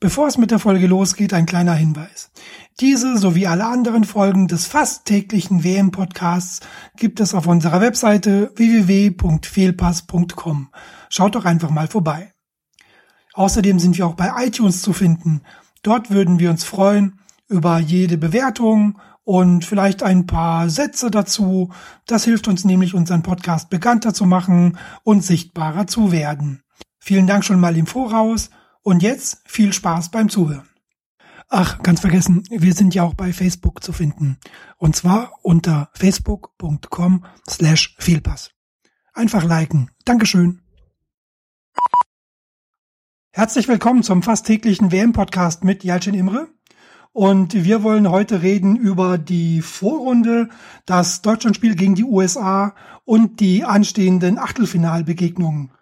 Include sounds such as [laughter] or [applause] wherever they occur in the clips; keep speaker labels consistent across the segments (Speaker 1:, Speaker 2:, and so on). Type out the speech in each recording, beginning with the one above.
Speaker 1: Bevor es mit der Folge losgeht, ein kleiner Hinweis. Diese sowie alle anderen Folgen des fast täglichen WM-Podcasts gibt es auf unserer Webseite www.fehlpass.com. Schaut doch einfach mal vorbei. Außerdem sind wir auch bei iTunes zu finden. Dort würden wir uns freuen über jede Bewertung und vielleicht ein paar Sätze dazu. Das hilft uns nämlich, unseren Podcast bekannter zu machen und sichtbarer zu werden. Vielen Dank schon mal im Voraus und jetzt viel Spaß beim Zuhören. Ach, ganz vergessen, wir sind ja auch bei Facebook zu finden. Und zwar unter facebook.com slash Fehlpass. Einfach liken. Dankeschön. Herzlich willkommen zum fast täglichen WM-Podcast mit Jalcin Imre. Und wir wollen heute reden über die Vorrunde, das Deutschlandspiel gegen die USA und die anstehenden Achtelfinalbegegnungen.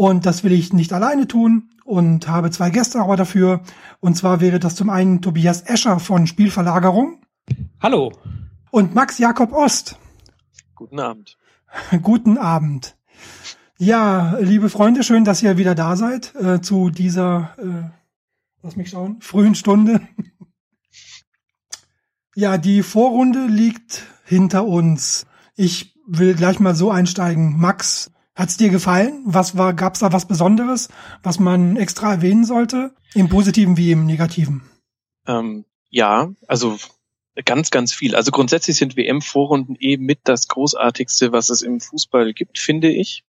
Speaker 1: Und das will ich nicht alleine tun und habe zwei Gäste aber dafür. Und zwar wäre das zum einen Tobias Escher von Spielverlagerung.
Speaker 2: Hallo.
Speaker 1: Und Max Jakob Ost.
Speaker 3: Guten Abend. [laughs]
Speaker 1: Guten Abend. Ja, liebe Freunde, schön, dass ihr wieder da seid äh, zu dieser, äh, lass mich schauen, frühen Stunde. [laughs] ja, die Vorrunde liegt hinter uns. Ich will gleich mal so einsteigen. Max, Hat's dir gefallen? Was war, gab's da was Besonderes, was man extra erwähnen sollte? Im Positiven wie im Negativen?
Speaker 3: Ähm, ja, also ganz, ganz viel. Also grundsätzlich sind WM-Vorrunden eben mit das Großartigste, was es im Fußball gibt, finde ich.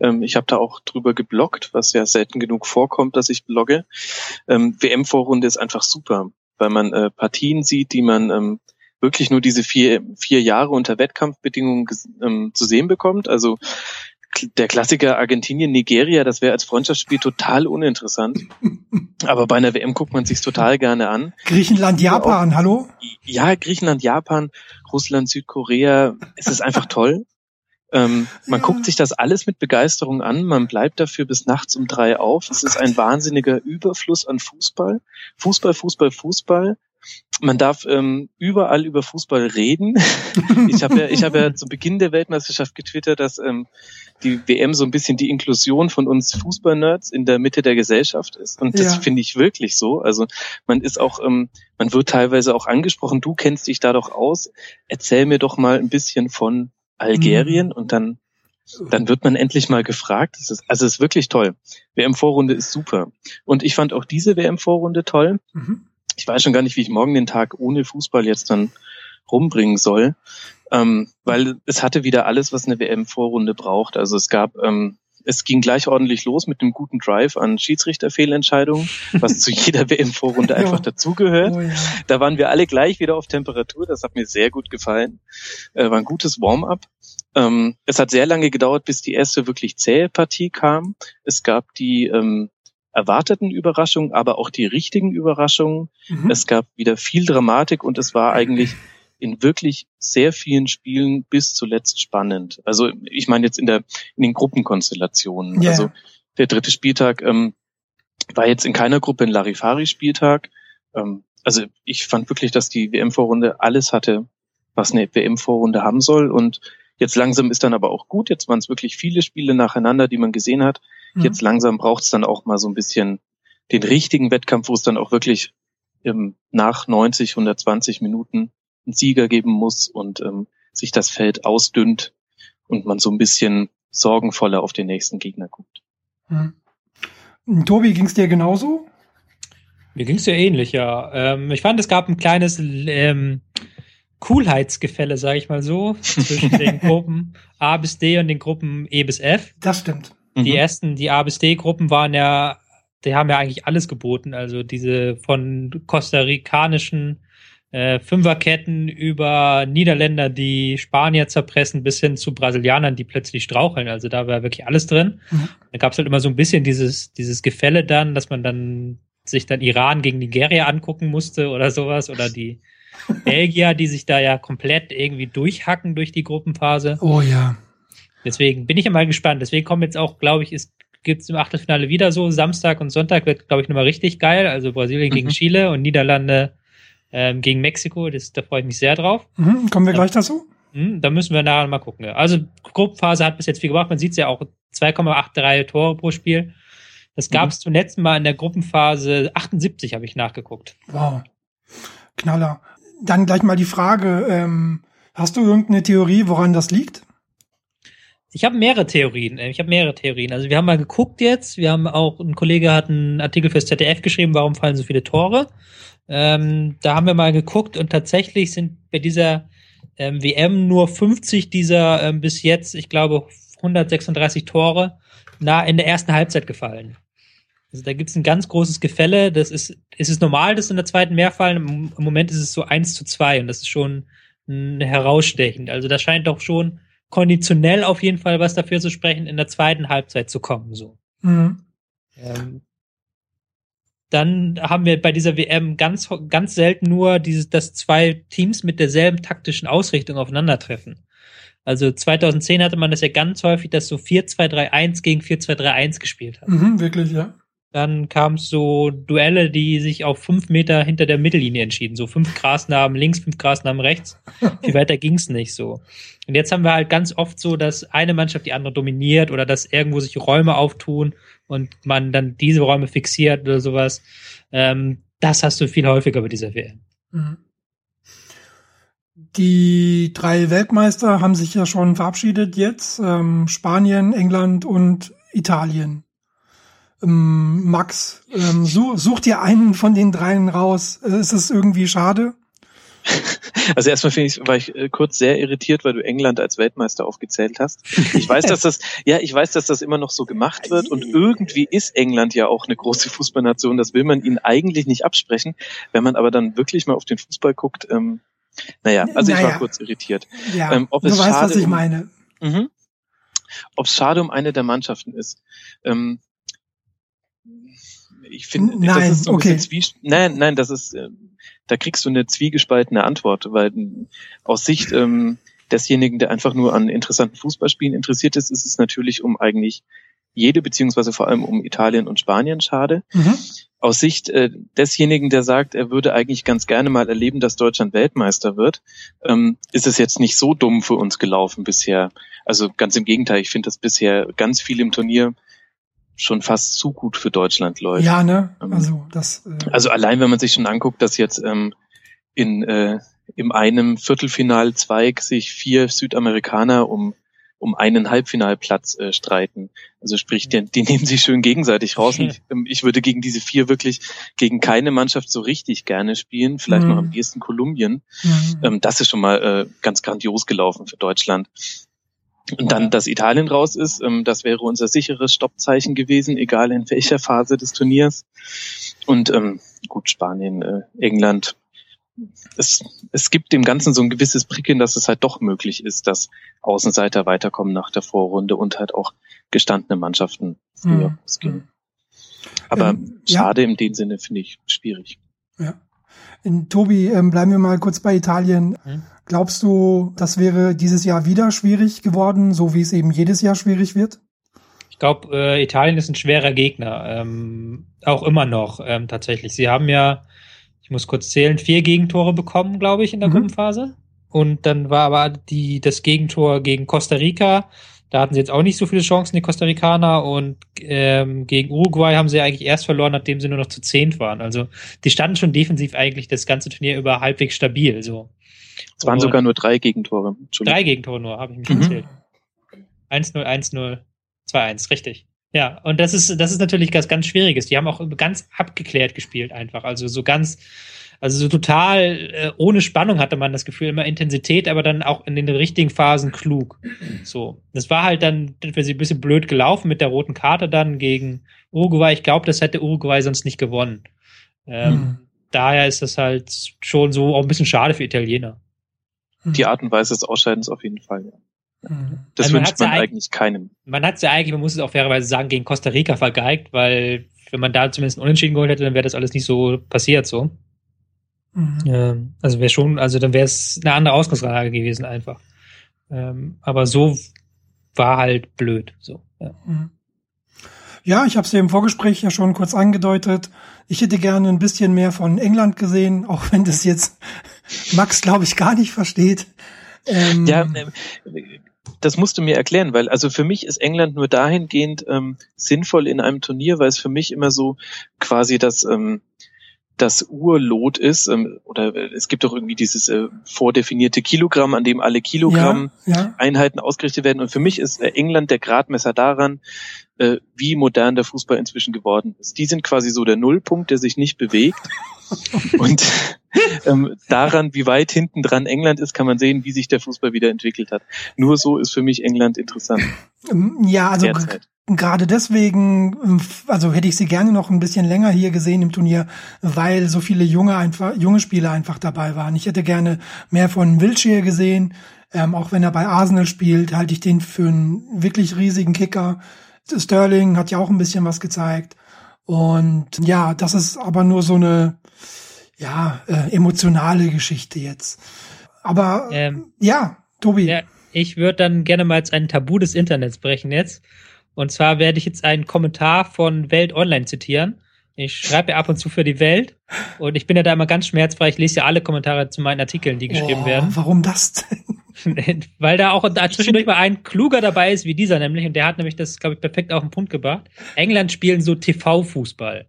Speaker 3: Ähm, ich habe da auch drüber gebloggt, was ja selten genug vorkommt, dass ich blogge. Ähm, WM-Vorrunde ist einfach super, weil man äh, Partien sieht, die man ähm, wirklich nur diese vier, vier Jahre unter Wettkampfbedingungen ähm, zu sehen bekommt. Also der Klassiker Argentinien, Nigeria, das wäre als Freundschaftsspiel total uninteressant. [laughs] Aber bei einer WM guckt man sich's total gerne an.
Speaker 1: Griechenland, Japan, auch, hallo?
Speaker 3: Ja, Griechenland, Japan, Russland, Südkorea. Es ist einfach toll. Ähm, man ja. guckt sich das alles mit Begeisterung an. Man bleibt dafür bis nachts um drei auf. Es ist ein wahnsinniger Überfluss an Fußball. Fußball, Fußball, Fußball man darf ähm, überall über Fußball reden. [laughs] ich habe ja, ich habe ja zu Beginn der Weltmeisterschaft getwittert, dass ähm, die WM so ein bisschen die Inklusion von uns Fußballnerds in der Mitte der Gesellschaft ist. Und das ja. finde ich wirklich so. Also man ist auch, ähm, man wird teilweise auch angesprochen, du kennst dich da doch aus, erzähl mir doch mal ein bisschen von Algerien mhm. und dann dann wird man endlich mal gefragt. Das ist, also es ist wirklich toll. WM-Vorrunde ist super. Und ich fand auch diese WM-Vorrunde toll. Mhm ich weiß schon gar nicht, wie ich morgen den Tag ohne Fußball jetzt dann rumbringen soll, ähm, weil es hatte wieder alles, was eine WM-Vorrunde braucht. Also es gab, ähm, es ging gleich ordentlich los mit einem guten Drive an Schiedsrichterfehlentscheidungen, was zu [laughs] jeder WM-Vorrunde einfach dazugehört. Oh, ja. Da waren wir alle gleich wieder auf Temperatur. Das hat mir sehr gut gefallen. Äh, war ein gutes Warm-up. Ähm, es hat sehr lange gedauert, bis die erste wirklich zähe Partie kam. Es gab die ähm, erwarteten Überraschungen, aber auch die richtigen Überraschungen. Mhm. Es gab wieder viel Dramatik und es war eigentlich in wirklich sehr vielen Spielen bis zuletzt spannend. Also ich meine jetzt in der in den Gruppenkonstellationen. Yeah. Also der dritte Spieltag ähm, war jetzt in keiner Gruppe ein Larifari-Spieltag. Ähm, also ich fand wirklich, dass die WM-Vorrunde alles hatte, was eine WM-Vorrunde haben soll. Und jetzt langsam ist dann aber auch gut. Jetzt waren es wirklich viele Spiele nacheinander, die man gesehen hat. Mhm. Jetzt langsam braucht es dann auch mal so ein bisschen den richtigen Wettkampf, wo es dann auch wirklich ähm, nach 90, 120 Minuten einen Sieger geben muss und ähm, sich das Feld ausdünnt und man so ein bisschen sorgenvoller auf den nächsten Gegner guckt.
Speaker 1: Mhm. Tobi, ging es dir genauso?
Speaker 2: Mir ging es ja ähnlich, ja. Ähm, ich fand, es gab ein kleines ähm, Coolheitsgefälle, sage ich mal so, zwischen [laughs] den Gruppen A bis D und den Gruppen E bis F.
Speaker 1: Das stimmt.
Speaker 2: Die mhm. ersten, die A bis D-Gruppen waren ja, die haben ja eigentlich alles geboten. Also diese von kostarikanischen äh, Fünferketten über Niederländer, die Spanier zerpressen, bis hin zu Brasilianern, die plötzlich straucheln. Also da war wirklich alles drin. Mhm. Da gab es halt immer so ein bisschen dieses, dieses Gefälle dann, dass man dann sich dann Iran gegen Nigeria angucken musste oder sowas oder die [laughs] Belgier, die sich da ja komplett irgendwie durchhacken durch die Gruppenphase.
Speaker 1: Oh ja.
Speaker 2: Deswegen bin ich mal gespannt. Deswegen kommen jetzt auch, glaube ich, es gibt im Achtelfinale wieder so. Samstag und Sonntag wird, glaube ich, nochmal richtig geil. Also Brasilien mhm. gegen Chile und Niederlande ähm, gegen Mexiko. Das, da freue ich mich sehr drauf.
Speaker 1: Mhm. Kommen wir gleich dazu?
Speaker 2: Mhm, da müssen wir nachher mal gucken. Also Gruppenphase hat bis jetzt viel gebracht. Man sieht es ja auch 2,83 Tore pro Spiel. Das gab es mhm. zuletzt mal in der Gruppenphase 78, habe ich nachgeguckt.
Speaker 1: Wow. Knaller. Dann gleich mal die Frage, ähm, hast du irgendeine Theorie, woran das liegt?
Speaker 2: Ich habe mehrere Theorien. Ich habe mehrere Theorien. Also wir haben mal geguckt jetzt. Wir haben auch, ein Kollege hat einen Artikel fürs ZDF geschrieben, warum fallen so viele Tore. Ähm, da haben wir mal geguckt und tatsächlich sind bei dieser ähm, WM nur 50 dieser ähm, bis jetzt, ich glaube, 136 Tore nah in der ersten Halbzeit gefallen. Also da gibt es ein ganz großes Gefälle. Das ist, ist es normal, dass in der zweiten mehr fallen. Im Moment ist es so 1 zu 2 und das ist schon herausstechend. Also da scheint doch schon konditionell auf jeden Fall was dafür zu sprechen, in der zweiten Halbzeit zu kommen. So. Mhm. Ähm, dann haben wir bei dieser WM ganz, ganz selten nur dieses, dass zwei Teams mit derselben taktischen Ausrichtung aufeinandertreffen. Also 2010 hatte man das ja ganz häufig, dass so 4-2-3-1 gegen 4-2-3-1 gespielt hat.
Speaker 1: Mhm, wirklich, ja.
Speaker 2: Dann kam es so Duelle, die sich auf fünf Meter hinter der Mittellinie entschieden. So fünf Grasnarben links, fünf Grasnarben rechts. Viel [laughs] weiter ging's nicht so. Und jetzt haben wir halt ganz oft so, dass eine Mannschaft die andere dominiert oder dass irgendwo sich Räume auftun und man dann diese Räume fixiert oder sowas. Ähm, das hast du viel häufiger bei dieser WM. Mhm.
Speaker 1: Die drei Weltmeister haben sich ja schon verabschiedet jetzt. Ähm, Spanien, England und Italien. Ähm, Max, ähm, such, such dir einen von den dreien raus. Äh, ist es irgendwie schade? [laughs]
Speaker 3: Also erstmal finde ich, war ich äh, kurz sehr irritiert, weil du England als Weltmeister aufgezählt hast. Ich weiß, dass das, [laughs] ja, ich weiß, dass das immer noch so gemacht wird und irgendwie ist England ja auch eine große Fußballnation. Das will man ihnen eigentlich nicht absprechen. Wenn man aber dann wirklich mal auf den Fußball guckt, ähm, naja, also naja. ich war kurz irritiert.
Speaker 1: Ja, ähm, ob du es weißt, schade was ich meine.
Speaker 3: Um, mhm. ob es schade um eine der Mannschaften ist. Ähm, ich finde,
Speaker 1: nein,
Speaker 3: das ist so
Speaker 1: ein okay.
Speaker 3: Zwie nein, nein, das ist, äh, da kriegst du eine zwiegespaltene Antwort, weil aus Sicht ähm, desjenigen, der einfach nur an interessanten Fußballspielen interessiert ist, ist es natürlich um eigentlich jede, beziehungsweise vor allem um Italien und Spanien schade. Mhm. Aus Sicht äh, desjenigen, der sagt, er würde eigentlich ganz gerne mal erleben, dass Deutschland Weltmeister wird, ähm, ist es jetzt nicht so dumm für uns gelaufen bisher. Also ganz im Gegenteil, ich finde, dass bisher ganz viel im Turnier schon fast zu gut für Deutschland läuft.
Speaker 1: Ja, ne? Ähm, also das.
Speaker 3: Äh also allein, wenn man sich schon anguckt, dass jetzt ähm, in äh, im einem Viertelfinalzweig sich vier Südamerikaner um um einen Halbfinalplatz äh, streiten. Also sprich, die, die nehmen sich schön gegenseitig raus. Und ich, ähm, ich würde gegen diese vier wirklich gegen keine Mannschaft so richtig gerne spielen. Vielleicht mhm. noch am ehesten Kolumbien. Mhm. Ähm, das ist schon mal äh, ganz grandios gelaufen für Deutschland. Und dann, dass Italien raus ist, ähm, das wäre unser sicheres Stoppzeichen gewesen, egal in welcher Phase des Turniers. Und ähm, gut, Spanien, äh, England. Es, es gibt dem Ganzen so ein gewisses Prickeln, dass es halt doch möglich ist, dass Außenseiter weiterkommen nach der Vorrunde und halt auch gestandene Mannschaften früher mhm. ausgehen. Aber ähm, schade ja. in dem Sinne finde ich schwierig.
Speaker 1: Ja. In, Tobi, ähm, bleiben wir mal kurz bei Italien. Mhm. Glaubst du, das wäre dieses Jahr wieder schwierig geworden, so wie es eben jedes Jahr schwierig wird?
Speaker 2: Ich glaube, äh, Italien ist ein schwerer Gegner, ähm, auch immer noch ähm, tatsächlich. Sie haben ja, ich muss kurz zählen, vier Gegentore bekommen, glaube ich, in der mhm. Gruppenphase. Und dann war aber die das Gegentor gegen Costa Rica. Da hatten sie jetzt auch nicht so viele Chancen, die Costa Ricaner. Und ähm, gegen Uruguay haben sie eigentlich erst verloren, nachdem sie nur noch zu zehnt waren. Also die standen schon defensiv eigentlich das ganze Turnier über halbwegs stabil. So.
Speaker 3: Es waren sogar nur drei Gegentore.
Speaker 2: Drei Gegentore nur, habe ich mich mhm. erzählt. 1-0, 1-0, 2-1, richtig. Ja, und das ist, das ist natürlich ganz, ganz Schwieriges. Die haben auch ganz abgeklärt gespielt einfach. Also so ganz, also so total äh, ohne Spannung hatte man das Gefühl, immer Intensität, aber dann auch in den richtigen Phasen klug. So. Das war halt dann für sie ein bisschen blöd gelaufen mit der roten Karte dann gegen Uruguay. Ich glaube, das hätte Uruguay sonst nicht gewonnen. Ähm, hm. Daher ist das halt schon so auch ein bisschen schade für Italiener.
Speaker 3: Die Art und Weise des Ausscheidens auf jeden Fall, ja. Mhm. Das also wünscht man, ja eigentlich keinem.
Speaker 2: Man hat es ja eigentlich, man muss es auch fairerweise sagen, gegen Costa Rica vergeigt, weil wenn man da zumindest einen Unentschieden geholt hätte, dann wäre das alles nicht so passiert so. Mhm. Ähm, also wäre schon, also dann wäre es eine andere Ausgangslage gewesen einfach. Ähm, aber so war halt blöd. So. Ja,
Speaker 1: mhm. Ja ich habe es im Vorgespräch ja schon kurz angedeutet. Ich hätte gerne ein bisschen mehr von England gesehen, [laughs] auch wenn das jetzt [laughs] Max, glaube ich, gar nicht versteht.
Speaker 3: Ähm, ja, äh, das musst du mir erklären, weil also für mich ist England nur dahingehend ähm, sinnvoll in einem Turnier, weil es für mich immer so quasi das ähm, das Urlot ist, ähm, oder es gibt doch irgendwie dieses äh, vordefinierte Kilogramm, an dem alle Kilogramm ja, ja. Einheiten ausgerichtet werden. Und für mich ist äh, England der Gradmesser daran, äh, wie modern der Fußball inzwischen geworden ist. Die sind quasi so der Nullpunkt, der sich nicht bewegt. [laughs] Und ähm, daran, wie weit hinten dran England ist, kann man sehen, wie sich der Fußball wieder entwickelt hat. Nur so ist für mich England interessant.
Speaker 1: Ja, also gerade deswegen, ähm, also hätte ich sie gerne noch ein bisschen länger hier gesehen im Turnier, weil so viele junge einfach, junge Spieler einfach dabei waren. Ich hätte gerne mehr von Wiltshire gesehen. Ähm, auch wenn er bei Arsenal spielt, halte ich den für einen wirklich riesigen Kicker. Sterling hat ja auch ein bisschen was gezeigt. Und ja, das ist aber nur so eine, ja, äh, emotionale Geschichte jetzt. Aber ähm, ja, Tobi. Ja,
Speaker 2: ich würde dann gerne mal ein Tabu des Internets brechen jetzt. Und zwar werde ich jetzt einen Kommentar von Welt Online zitieren. Ich schreibe ja ab und zu für die Welt und ich bin ja da immer ganz schmerzfrei. Ich lese ja alle Kommentare zu meinen Artikeln, die geschrieben oh, werden.
Speaker 1: Warum das
Speaker 2: denn? [laughs] Weil da auch zwischendurch mal ein kluger dabei ist wie dieser nämlich und der hat nämlich das, glaube ich, perfekt auf den Punkt gebracht. England spielen so TV-Fußball.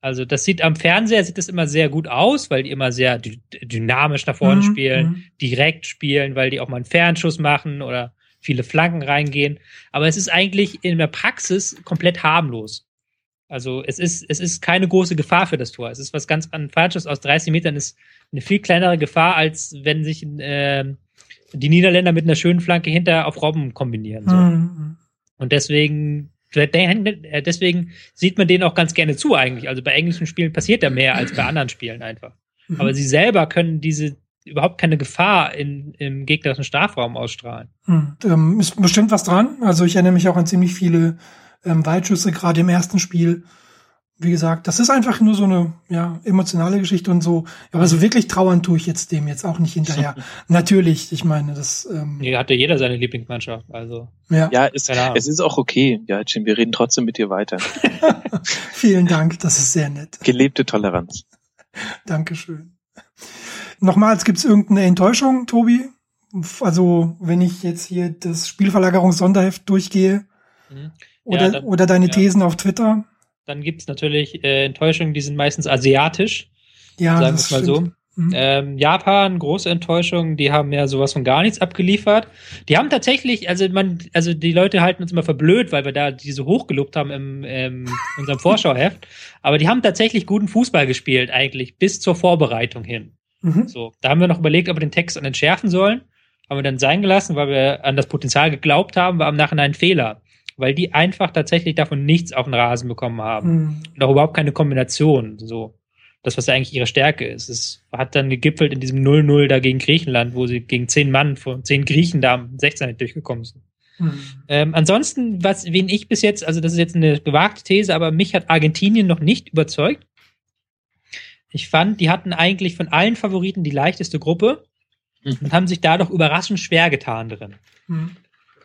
Speaker 2: Also das sieht am Fernseher sieht das immer sehr gut aus, weil die immer sehr dynamisch nach vorne mhm, spielen, mhm. direkt spielen, weil die auch mal einen Fernschuss machen oder viele Flanken reingehen. Aber es ist eigentlich in der Praxis komplett harmlos. Also es ist, es ist keine große Gefahr für das Tor. Es ist was ganz ein Falsches aus 30 Metern ist eine viel kleinere Gefahr, als wenn sich äh, die Niederländer mit einer schönen Flanke hinter auf Robben kombinieren. So. Mhm. Und deswegen, deswegen sieht man denen auch ganz gerne zu eigentlich. Also bei englischen Spielen passiert da mehr als bei [laughs] anderen Spielen einfach. Mhm. Aber sie selber können diese überhaupt keine Gefahr in, im gegnerischen Strafraum ausstrahlen.
Speaker 1: Hm, ähm, ist bestimmt was dran. Also ich erinnere mich auch an ziemlich viele ähm, Weitschüsse, gerade im ersten Spiel. Wie gesagt, das ist einfach nur so eine ja, emotionale Geschichte und so. Aber so wirklich trauern tue ich jetzt dem jetzt auch nicht hinterher. [laughs] Natürlich, ich meine, das.
Speaker 2: Ähm, Hier hatte jeder seine Lieblingsmannschaft, also.
Speaker 3: Ja, ja es, es ist auch okay. Ja, Jim, wir reden trotzdem mit dir weiter. [laughs]
Speaker 1: Vielen Dank, das ist sehr nett.
Speaker 3: Gelebte Toleranz.
Speaker 1: Dankeschön. Nochmals, gibt es irgendeine Enttäuschung, Tobi? Also, wenn ich jetzt hier das Spielverlagerungssonderheft durchgehe mhm. oder, ja, dann, oder deine ja. Thesen auf Twitter.
Speaker 2: Dann gibt es natürlich äh, Enttäuschungen, die sind meistens asiatisch. Ja, sagen wir es mal so. Mhm. Ähm, Japan, große Enttäuschung, die haben ja sowas von gar nichts abgeliefert. Die haben tatsächlich, also man, also die Leute halten uns immer verblöd, weil wir da diese hochgelobt haben im, ähm, unserem [laughs] Vorschauheft. Aber die haben tatsächlich guten Fußball gespielt, eigentlich, bis zur Vorbereitung hin. Mhm. So, da haben wir noch überlegt, ob wir den Text entschärfen sollen. Haben wir dann sein gelassen, weil wir an das Potenzial geglaubt haben, war im Nachhinein ein Fehler. Weil die einfach tatsächlich davon nichts auf den Rasen bekommen haben. Mhm. Und auch überhaupt keine Kombination. So. Das, was eigentlich ihre Stärke ist. Es hat dann gegipfelt in diesem 0-0 da gegen Griechenland, wo sie gegen zehn Mann von zehn Griechen da am 16 durchgekommen sind. Mhm. Ähm, ansonsten, was, wen ich bis jetzt, also das ist jetzt eine gewagte These, aber mich hat Argentinien noch nicht überzeugt. Ich fand, die hatten eigentlich von allen Favoriten die leichteste Gruppe mhm. und haben sich da doch überraschend schwer getan drin. Mhm.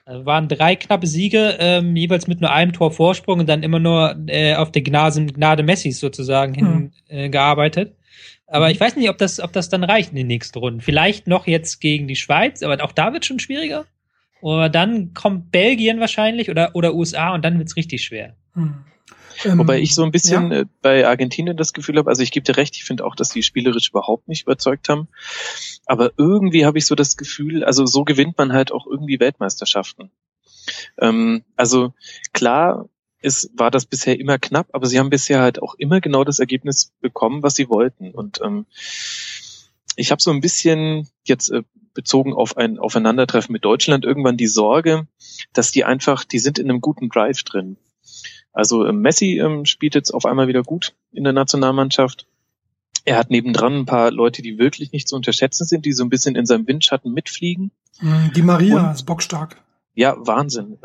Speaker 2: Also waren drei knappe Siege, ähm, jeweils mit nur einem Tor Vorsprung und dann immer nur äh, auf der Gnade, Gnade Messis sozusagen mhm. hingearbeitet. Äh, aber ich weiß nicht, ob das, ob das dann reicht in den nächsten Runden. Vielleicht noch jetzt gegen die Schweiz, aber auch da wird schon schwieriger. Oder dann kommt Belgien wahrscheinlich oder, oder USA und dann wird's richtig schwer. Mhm.
Speaker 3: Ähm, Wobei ich so ein bisschen ja. Äh, bei Argentinien das Gefühl habe, also ich gebe dir recht, ich finde auch, dass die spielerisch überhaupt nicht überzeugt haben. Aber irgendwie habe ich so das Gefühl, also so gewinnt man halt auch irgendwie Weltmeisterschaften. Ähm, also klar, es war das bisher immer knapp, aber sie haben bisher halt auch immer genau das Ergebnis bekommen, was sie wollten. Und ähm, ich habe so ein bisschen jetzt äh, bezogen auf ein Aufeinandertreffen mit Deutschland irgendwann die Sorge, dass die einfach, die sind in einem guten Drive drin. Also ähm, Messi ähm, spielt jetzt auf einmal wieder gut in der Nationalmannschaft. Er hat nebendran ein paar Leute, die wirklich nicht zu unterschätzen sind, die so ein bisschen in seinem Windschatten mitfliegen.
Speaker 1: Mm, die Maria Und, ist bockstark.
Speaker 3: Ja, Wahnsinn.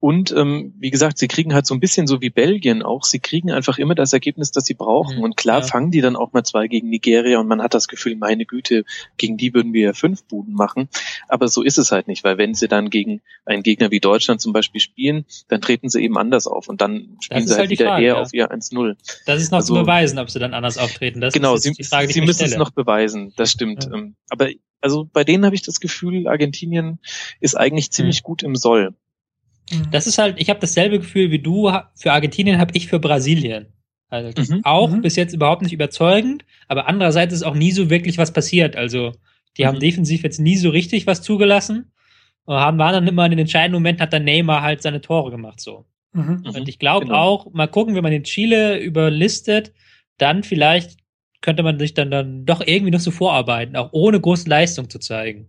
Speaker 3: Und ähm, wie gesagt, sie kriegen halt so ein bisschen so wie Belgien auch, sie kriegen einfach immer das Ergebnis, das sie brauchen.
Speaker 2: Mhm,
Speaker 3: und klar
Speaker 2: ja.
Speaker 3: fangen die dann auch mal zwei gegen Nigeria und man hat das Gefühl, meine Güte, gegen die würden wir ja fünf Buden machen. Aber so ist es halt nicht, weil wenn sie dann gegen einen Gegner wie Deutschland zum Beispiel spielen, dann treten sie eben anders auf und dann spielen sie halt,
Speaker 2: halt
Speaker 3: wieder
Speaker 2: Frage,
Speaker 3: eher
Speaker 2: ja.
Speaker 3: auf ihr 1-0.
Speaker 2: Das ist noch
Speaker 3: Also-
Speaker 2: zu beweisen, ob sie dann anders auftreten. Das
Speaker 3: Genau,
Speaker 2: ist
Speaker 3: sie,
Speaker 2: Frage,
Speaker 3: sie müssen es
Speaker 2: stelle.
Speaker 3: noch beweisen, das stimmt.
Speaker 2: Ja.
Speaker 3: Ähm, Aber also bei denen habe ich das Gefühl, Argentinien ist eigentlich ziemlich gut im Soll.
Speaker 1: Mhm.
Speaker 2: Das ist halt, ich habe dasselbe Gefühl wie du. Für Argentinien habe ich für Brasilien. Also
Speaker 3: Mhm.
Speaker 2: auch
Speaker 1: Mhm.
Speaker 2: bis jetzt überhaupt nicht überzeugend, aber andererseits ist auch nie so wirklich was passiert. Also die haben
Speaker 3: Mhm.
Speaker 2: defensiv jetzt nie so richtig was zugelassen. Und haben waren dann immer in den entscheidenden Momenten hat dann Neymar halt seine Tore gemacht so.
Speaker 1: Mhm.
Speaker 3: Mhm,
Speaker 2: Und ich glaube
Speaker 3: genau.
Speaker 2: auch, mal gucken, wenn man den Chile überlistet, dann vielleicht könnte man sich dann, dann doch irgendwie noch so vorarbeiten, auch ohne große Leistung zu zeigen.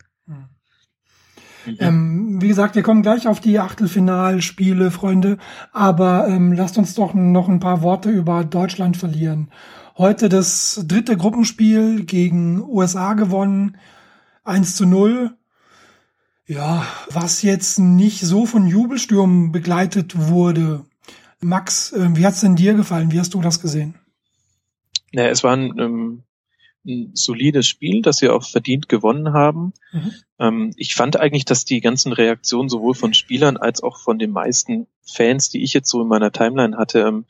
Speaker 1: Mhm. Ähm, wie gesagt, wir kommen gleich auf die Achtelfinalspiele, Freunde. Aber ähm, lasst uns doch noch ein paar Worte über Deutschland verlieren. Heute das dritte Gruppenspiel gegen USA gewonnen. 1 zu 0. Ja, was jetzt nicht so von Jubelstürmen begleitet wurde. Max, äh, wie hat's denn dir gefallen? Wie hast du das gesehen?
Speaker 3: Ja, es war ein, ähm, ein solides Spiel, das sie auch verdient gewonnen haben.
Speaker 1: Mhm.
Speaker 3: Ähm, ich fand eigentlich, dass die ganzen Reaktionen sowohl von Spielern als auch von den meisten Fans, die ich jetzt so in meiner Timeline hatte, ähm,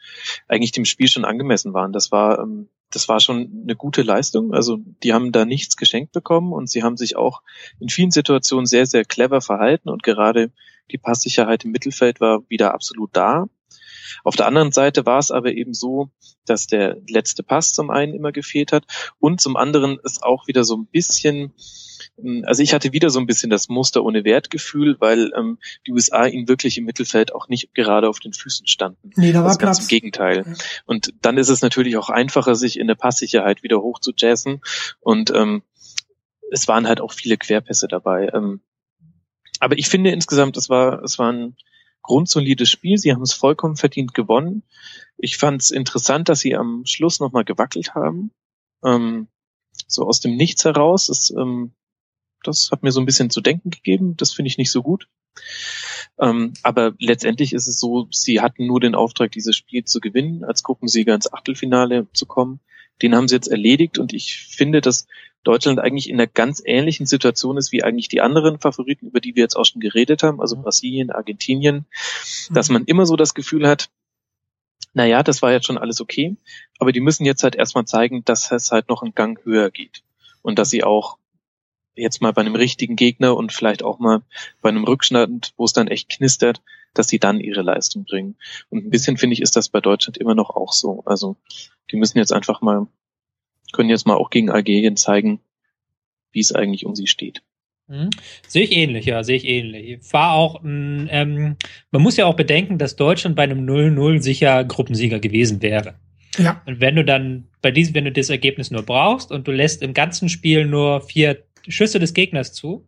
Speaker 3: eigentlich dem Spiel schon angemessen waren. Das war, ähm, das war schon eine gute Leistung. Also die haben da nichts geschenkt bekommen und sie haben sich auch in vielen Situationen sehr, sehr clever verhalten und gerade die Passsicherheit im Mittelfeld war wieder absolut da. Auf der anderen Seite war es aber eben so, dass der letzte Pass zum einen immer gefehlt hat und zum anderen ist auch wieder so ein bisschen, ähm, also ich hatte wieder so ein bisschen das Muster ohne Wertgefühl, weil ähm, die USA ihnen wirklich im Mittelfeld auch nicht gerade auf den Füßen standen.
Speaker 1: Nee, da war
Speaker 3: Also ganz
Speaker 1: Platz.
Speaker 3: im Gegenteil.
Speaker 1: Ja.
Speaker 3: Und dann ist es natürlich auch einfacher, sich in der Passsicherheit wieder hoch zu jazzen. Und ähm, es waren halt auch viele Querpässe dabei. Ähm, aber ich finde insgesamt, es war, es war ein grundsolides Spiel. Sie haben es vollkommen verdient gewonnen. Ich fand es interessant, dass sie am Schluss nochmal gewackelt haben. Ähm, so aus dem Nichts heraus. Das, ähm, das hat mir so ein bisschen zu denken gegeben. Das finde ich nicht so gut. Ähm, aber letztendlich ist es so, sie hatten nur den Auftrag, dieses Spiel zu gewinnen, als Gruppensieger ins Achtelfinale zu kommen. Den haben sie jetzt erledigt und ich finde, dass Deutschland eigentlich in einer ganz ähnlichen Situation ist wie eigentlich die anderen Favoriten, über die wir jetzt auch schon geredet haben, also Brasilien, Argentinien, dass man immer so das Gefühl hat, naja, das war jetzt schon alles okay, aber die müssen jetzt halt erstmal zeigen, dass es halt noch einen Gang höher geht und dass sie auch jetzt mal bei einem richtigen Gegner und vielleicht auch mal bei einem Rückstand, wo es dann echt knistert, dass sie dann ihre Leistung bringen. Und ein bisschen finde ich, ist das bei Deutschland immer noch auch so. Also die müssen jetzt einfach mal, können jetzt mal auch gegen Algerien zeigen, wie es eigentlich um sie steht.
Speaker 2: Mhm. Sehe ich ähnlich, ja, sehe ich ähnlich. War auch, ein, ähm, man muss ja auch bedenken, dass Deutschland bei einem 0-0 sicher Gruppensieger gewesen wäre.
Speaker 1: Ja,
Speaker 2: Und wenn du dann bei diesem, wenn du das Ergebnis nur brauchst und du lässt im ganzen Spiel nur vier Schüsse des Gegners zu,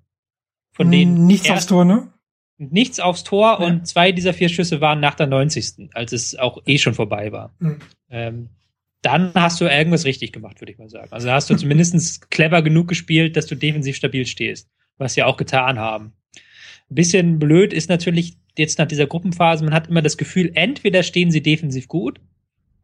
Speaker 2: von denen
Speaker 1: nichts aufs Tor, ne?
Speaker 2: nichts aufs Tor
Speaker 1: Ja.
Speaker 2: und zwei dieser vier Schüsse waren nach der 90. als es auch eh schon vorbei war.
Speaker 1: Mhm.
Speaker 2: Ähm, dann hast du irgendwas richtig gemacht, würde ich mal sagen. Also hast du zumindest [laughs] clever genug gespielt, dass du defensiv stabil stehst, was sie auch getan haben. Ein bisschen blöd ist natürlich jetzt nach dieser Gruppenphase, man hat immer das Gefühl, entweder stehen sie defensiv gut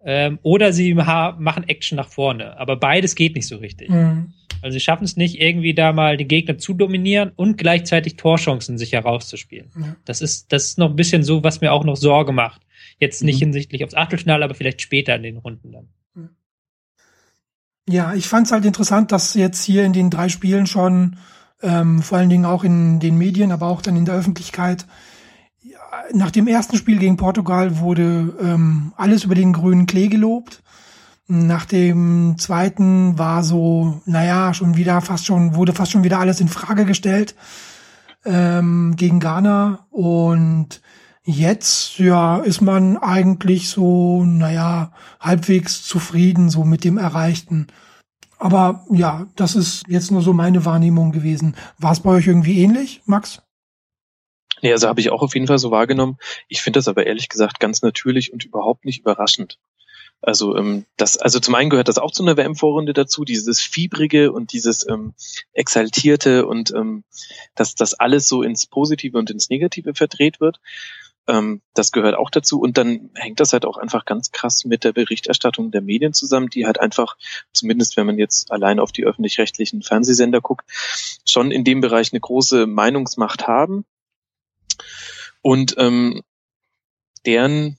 Speaker 2: ähm, oder sie machen Action nach vorne. Aber beides geht nicht so richtig.
Speaker 1: Mhm.
Speaker 2: Also sie schaffen es nicht, irgendwie da mal den Gegner zu dominieren und gleichzeitig Torchancen sich herauszuspielen.
Speaker 1: Ja.
Speaker 2: Das ist, das ist noch ein bisschen so, was mir auch noch Sorge macht. Jetzt nicht
Speaker 3: Mhm.
Speaker 2: hinsichtlich aufs Achtelfinale, aber vielleicht später in den Runden dann.
Speaker 1: Ja, ich fand es halt interessant, dass jetzt hier in den drei Spielen schon, ähm, vor allen Dingen auch in den Medien, aber auch dann in der Öffentlichkeit, nach dem ersten Spiel gegen Portugal wurde ähm, alles über den grünen Klee gelobt. Nach dem zweiten war so, naja, schon wieder fast schon, wurde fast schon wieder alles in Frage gestellt ähm, gegen Ghana. Und jetzt, ja, ist man eigentlich so, naja, halbwegs zufrieden so mit dem Erreichten. Aber ja, das ist jetzt nur so meine Wahrnehmung gewesen. War es bei euch irgendwie ähnlich, Max?
Speaker 3: Nee, also habe ich auch auf jeden Fall so wahrgenommen. Ich finde das aber ehrlich gesagt ganz natürlich und überhaupt nicht überraschend. Also ähm, das, also zum einen gehört das auch zu einer WM-Vorrunde dazu, dieses fiebrige und dieses ähm, exaltierte und ähm, dass das alles so ins Positive und ins Negative verdreht wird. Ähm, das gehört auch dazu. Und dann hängt das halt auch einfach ganz krass mit der Berichterstattung der Medien zusammen, die halt einfach, zumindest wenn man jetzt allein auf die öffentlich-rechtlichen Fernsehsender guckt, schon in dem Bereich eine große Meinungsmacht haben. Und ähm, deren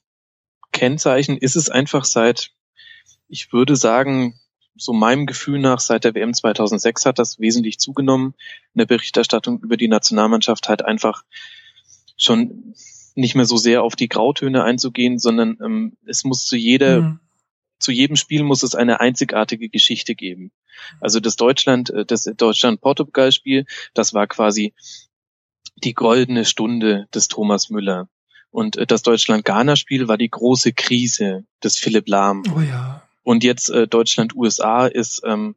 Speaker 3: Kennzeichen ist es einfach seit, ich würde sagen, so meinem Gefühl nach seit der WM 2006 hat das wesentlich zugenommen. In der Berichterstattung über die Nationalmannschaft halt einfach schon nicht mehr so sehr auf die Grautöne einzugehen, sondern ähm, es muss zu jeder, mhm. zu jedem Spiel muss es eine einzigartige Geschichte geben. Also das Deutschland, äh, das Deutschland-Portugal-Spiel, das war quasi die goldene Stunde des Thomas Müller. Und äh, das Deutschland-Ghana-Spiel war die große Krise des Philipp Lahm.
Speaker 1: Oh ja.
Speaker 3: Und jetzt äh, Deutschland-USA ist ähm,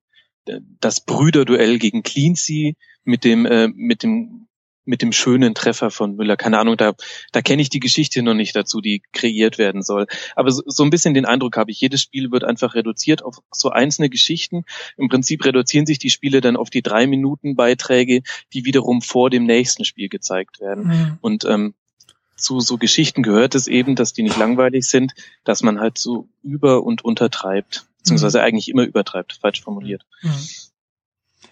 Speaker 3: das Brüderduell gegen Cleansea mit dem äh, mit dem mit dem schönen Treffer von Müller. Keine Ahnung, da, da kenne ich die Geschichte noch nicht dazu, die kreiert werden soll. Aber so, so ein bisschen den Eindruck habe ich, jedes Spiel wird einfach reduziert auf so einzelne Geschichten. Im Prinzip reduzieren sich die Spiele dann auf die drei Minuten Beiträge, die wiederum vor dem nächsten Spiel gezeigt werden. Mhm. Und ähm, zu so Geschichten gehört es eben, dass die nicht langweilig sind, dass man halt so über- und untertreibt, beziehungsweise mhm. eigentlich immer übertreibt, falsch formuliert. Mhm.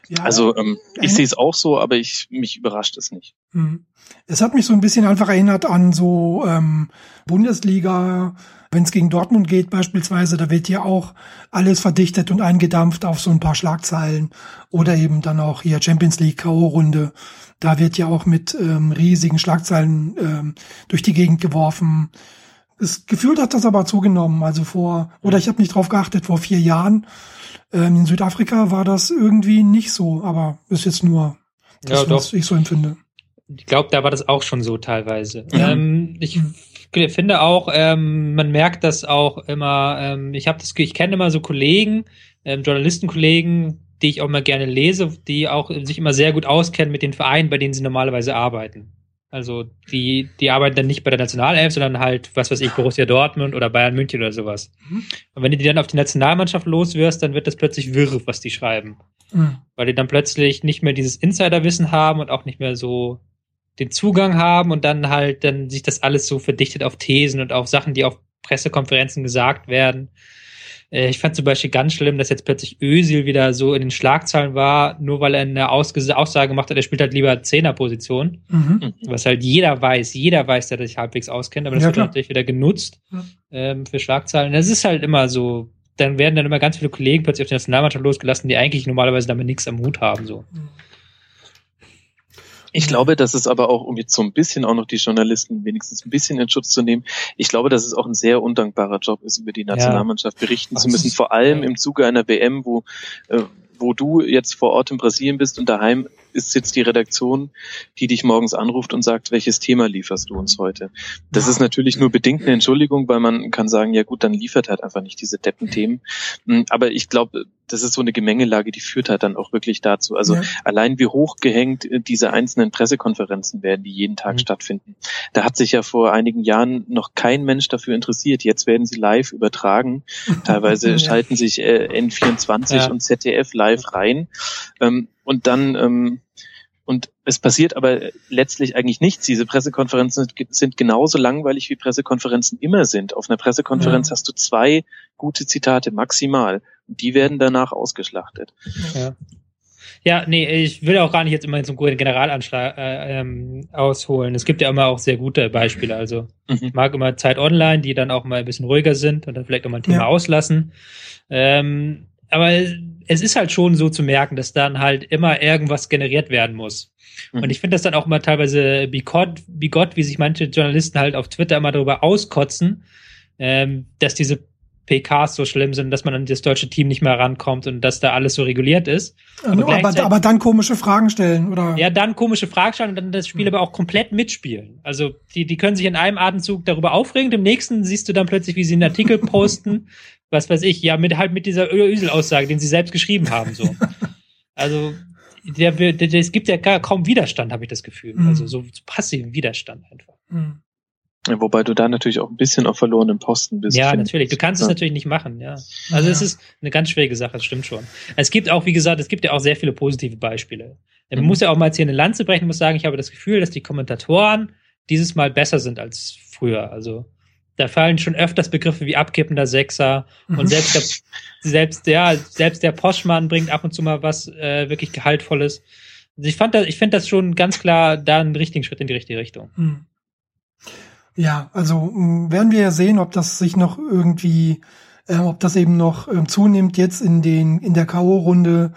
Speaker 3: Ja, also ähm, ich sehe es auch so, aber ich mich überrascht es nicht.
Speaker 1: Mhm. Es hat mich so ein bisschen einfach erinnert an so ähm, Bundesliga, wenn es gegen Dortmund geht beispielsweise, da wird ja auch alles verdichtet und eingedampft auf so ein paar Schlagzeilen oder eben dann auch hier Champions League K.O.-Runde. Da wird ja auch mit ähm, riesigen Schlagzeilen ähm, durch die Gegend geworfen. Das Gefühl hat das aber zugenommen. Also vor, oder ich habe nicht drauf geachtet, vor vier Jahren ähm, in Südafrika war das irgendwie nicht so, aber ist jetzt nur das, ja, was ich so empfinde.
Speaker 2: Ich glaube, da war das auch schon so teilweise. Ja. Ähm, ich finde auch, ähm, man merkt das auch immer, ähm, ich habe das, ich kenne immer so Kollegen, ähm, Journalistenkollegen, die ich auch mal gerne lese, die auch sich immer sehr gut auskennen mit den Vereinen, bei denen sie normalerweise arbeiten. Also die, die arbeiten dann nicht bei der Nationalelf, sondern halt, was weiß ich, Borussia Dortmund oder Bayern München oder sowas. Mhm. Und wenn du die dann auf die Nationalmannschaft loswirst, dann wird das plötzlich wirr, was die schreiben. Mhm. Weil die dann plötzlich nicht mehr dieses Insiderwissen haben und auch nicht mehr so den Zugang haben und dann halt dann sich das alles so verdichtet auf Thesen und auf Sachen, die auf Pressekonferenzen gesagt werden. Äh, ich fand zum Beispiel ganz schlimm, dass jetzt plötzlich Ösil wieder so in den Schlagzeilen war, nur weil er eine Aussage gemacht hat, er spielt halt lieber Zehnerposition. Mhm. Was halt jeder weiß, jeder weiß, der sich halbwegs auskennt, aber das ja, wird natürlich wieder genutzt ja. ähm, für Schlagzeilen. Das ist halt immer so, dann werden dann immer ganz viele Kollegen plötzlich auf die Nationalmannschaft losgelassen, die eigentlich normalerweise damit nichts am Hut haben. so. Mhm.
Speaker 3: Ich glaube, dass es aber auch, um jetzt so ein bisschen auch noch die Journalisten wenigstens ein bisschen in Schutz zu nehmen, ich glaube, dass es auch ein sehr undankbarer Job ist, über die Nationalmannschaft berichten ja. zu müssen, vor allem im Zuge einer WM, wo, äh, wo du jetzt vor Ort in Brasilien bist und daheim ist jetzt die Redaktion, die dich morgens anruft und sagt, welches Thema lieferst du uns heute? Das ist natürlich nur bedingt eine Entschuldigung, weil man kann sagen, ja gut, dann liefert halt einfach nicht diese Deppenthemen. Hm, aber ich glaube, das ist so eine Gemengelage, die führt halt dann auch wirklich dazu. Also ja. allein wie hochgehängt äh, diese einzelnen Pressekonferenzen werden, die jeden Tag mhm. stattfinden. Da hat sich ja vor einigen Jahren noch kein Mensch dafür interessiert. Jetzt werden sie live übertragen. [laughs] Teilweise ja. schalten sich äh, N24 ja. und ZDF live rein. Ähm, und dann ähm, und es passiert aber letztlich eigentlich nichts. Diese Pressekonferenzen sind genauso langweilig, wie Pressekonferenzen immer sind. Auf einer Pressekonferenz ja. hast du zwei gute Zitate maximal. Und die werden danach ausgeschlachtet.
Speaker 2: Ja. Ja, nee, ich will auch gar nicht jetzt immer zum Generalanschlag äh, ähm, ausholen. Es gibt ja immer auch sehr gute Beispiele. Also mhm. ich mag immer Zeit Online, die dann auch mal ein bisschen ruhiger sind und dann vielleicht auch mal ein Thema ja. auslassen. Ähm, aber es ist halt schon so zu merken, dass dann halt immer irgendwas generiert werden muss. Mhm. Und ich finde das dann auch immer teilweise bigott, bigott, wie sich manche Journalisten halt auf Twitter immer darüber auskotzen, ähm, dass diese PKs so schlimm sind, dass man an das deutsche Team nicht mehr rankommt und dass da alles so reguliert ist.
Speaker 1: Aber, aber, aber dann komische Fragen stellen, oder?
Speaker 2: Ja, dann komische Fragen stellen und dann das Spiel mhm. aber auch komplett mitspielen. Also die, die können sich in einem Atemzug darüber aufregen, dem nächsten siehst du dann plötzlich, wie sie einen Artikel [laughs] posten, was weiß ich, ja, mit halt mit dieser Ösel-Aussage, den sie selbst geschrieben haben, so. [laughs] Also, der, der, der, es gibt ja gar kaum Widerstand, habe ich das Gefühl. Mhm. Also so, so passiven Widerstand einfach. Mhm.
Speaker 3: Ja, wobei du da natürlich auch ein bisschen auf verlorenen Posten bist.
Speaker 2: Ja, natürlich. Du kannst ja. es natürlich nicht machen, ja. Also ja. es ist eine ganz schwierige Sache, das stimmt schon. Es gibt auch, wie gesagt, es gibt ja auch sehr viele positive Beispiele. Man mhm. muss ja auch mal jetzt hier eine Lanze brechen, muss sagen, ich habe das Gefühl, dass die Kommentatoren dieses Mal besser sind als früher. Also da fallen schon öfters Begriffe wie abkippender Sechser und mhm. selbst der, selbst ja, selbst der Poschmann bringt ab und zu mal was äh, wirklich Gehaltvolles. Also ich fand das, ich finde das schon ganz klar da einen richtigen Schritt in die richtige Richtung. Mhm.
Speaker 1: Ja, also werden wir ja sehen, ob das sich noch irgendwie, äh, ob das eben noch äh, zunimmt jetzt in den in der KO-Runde.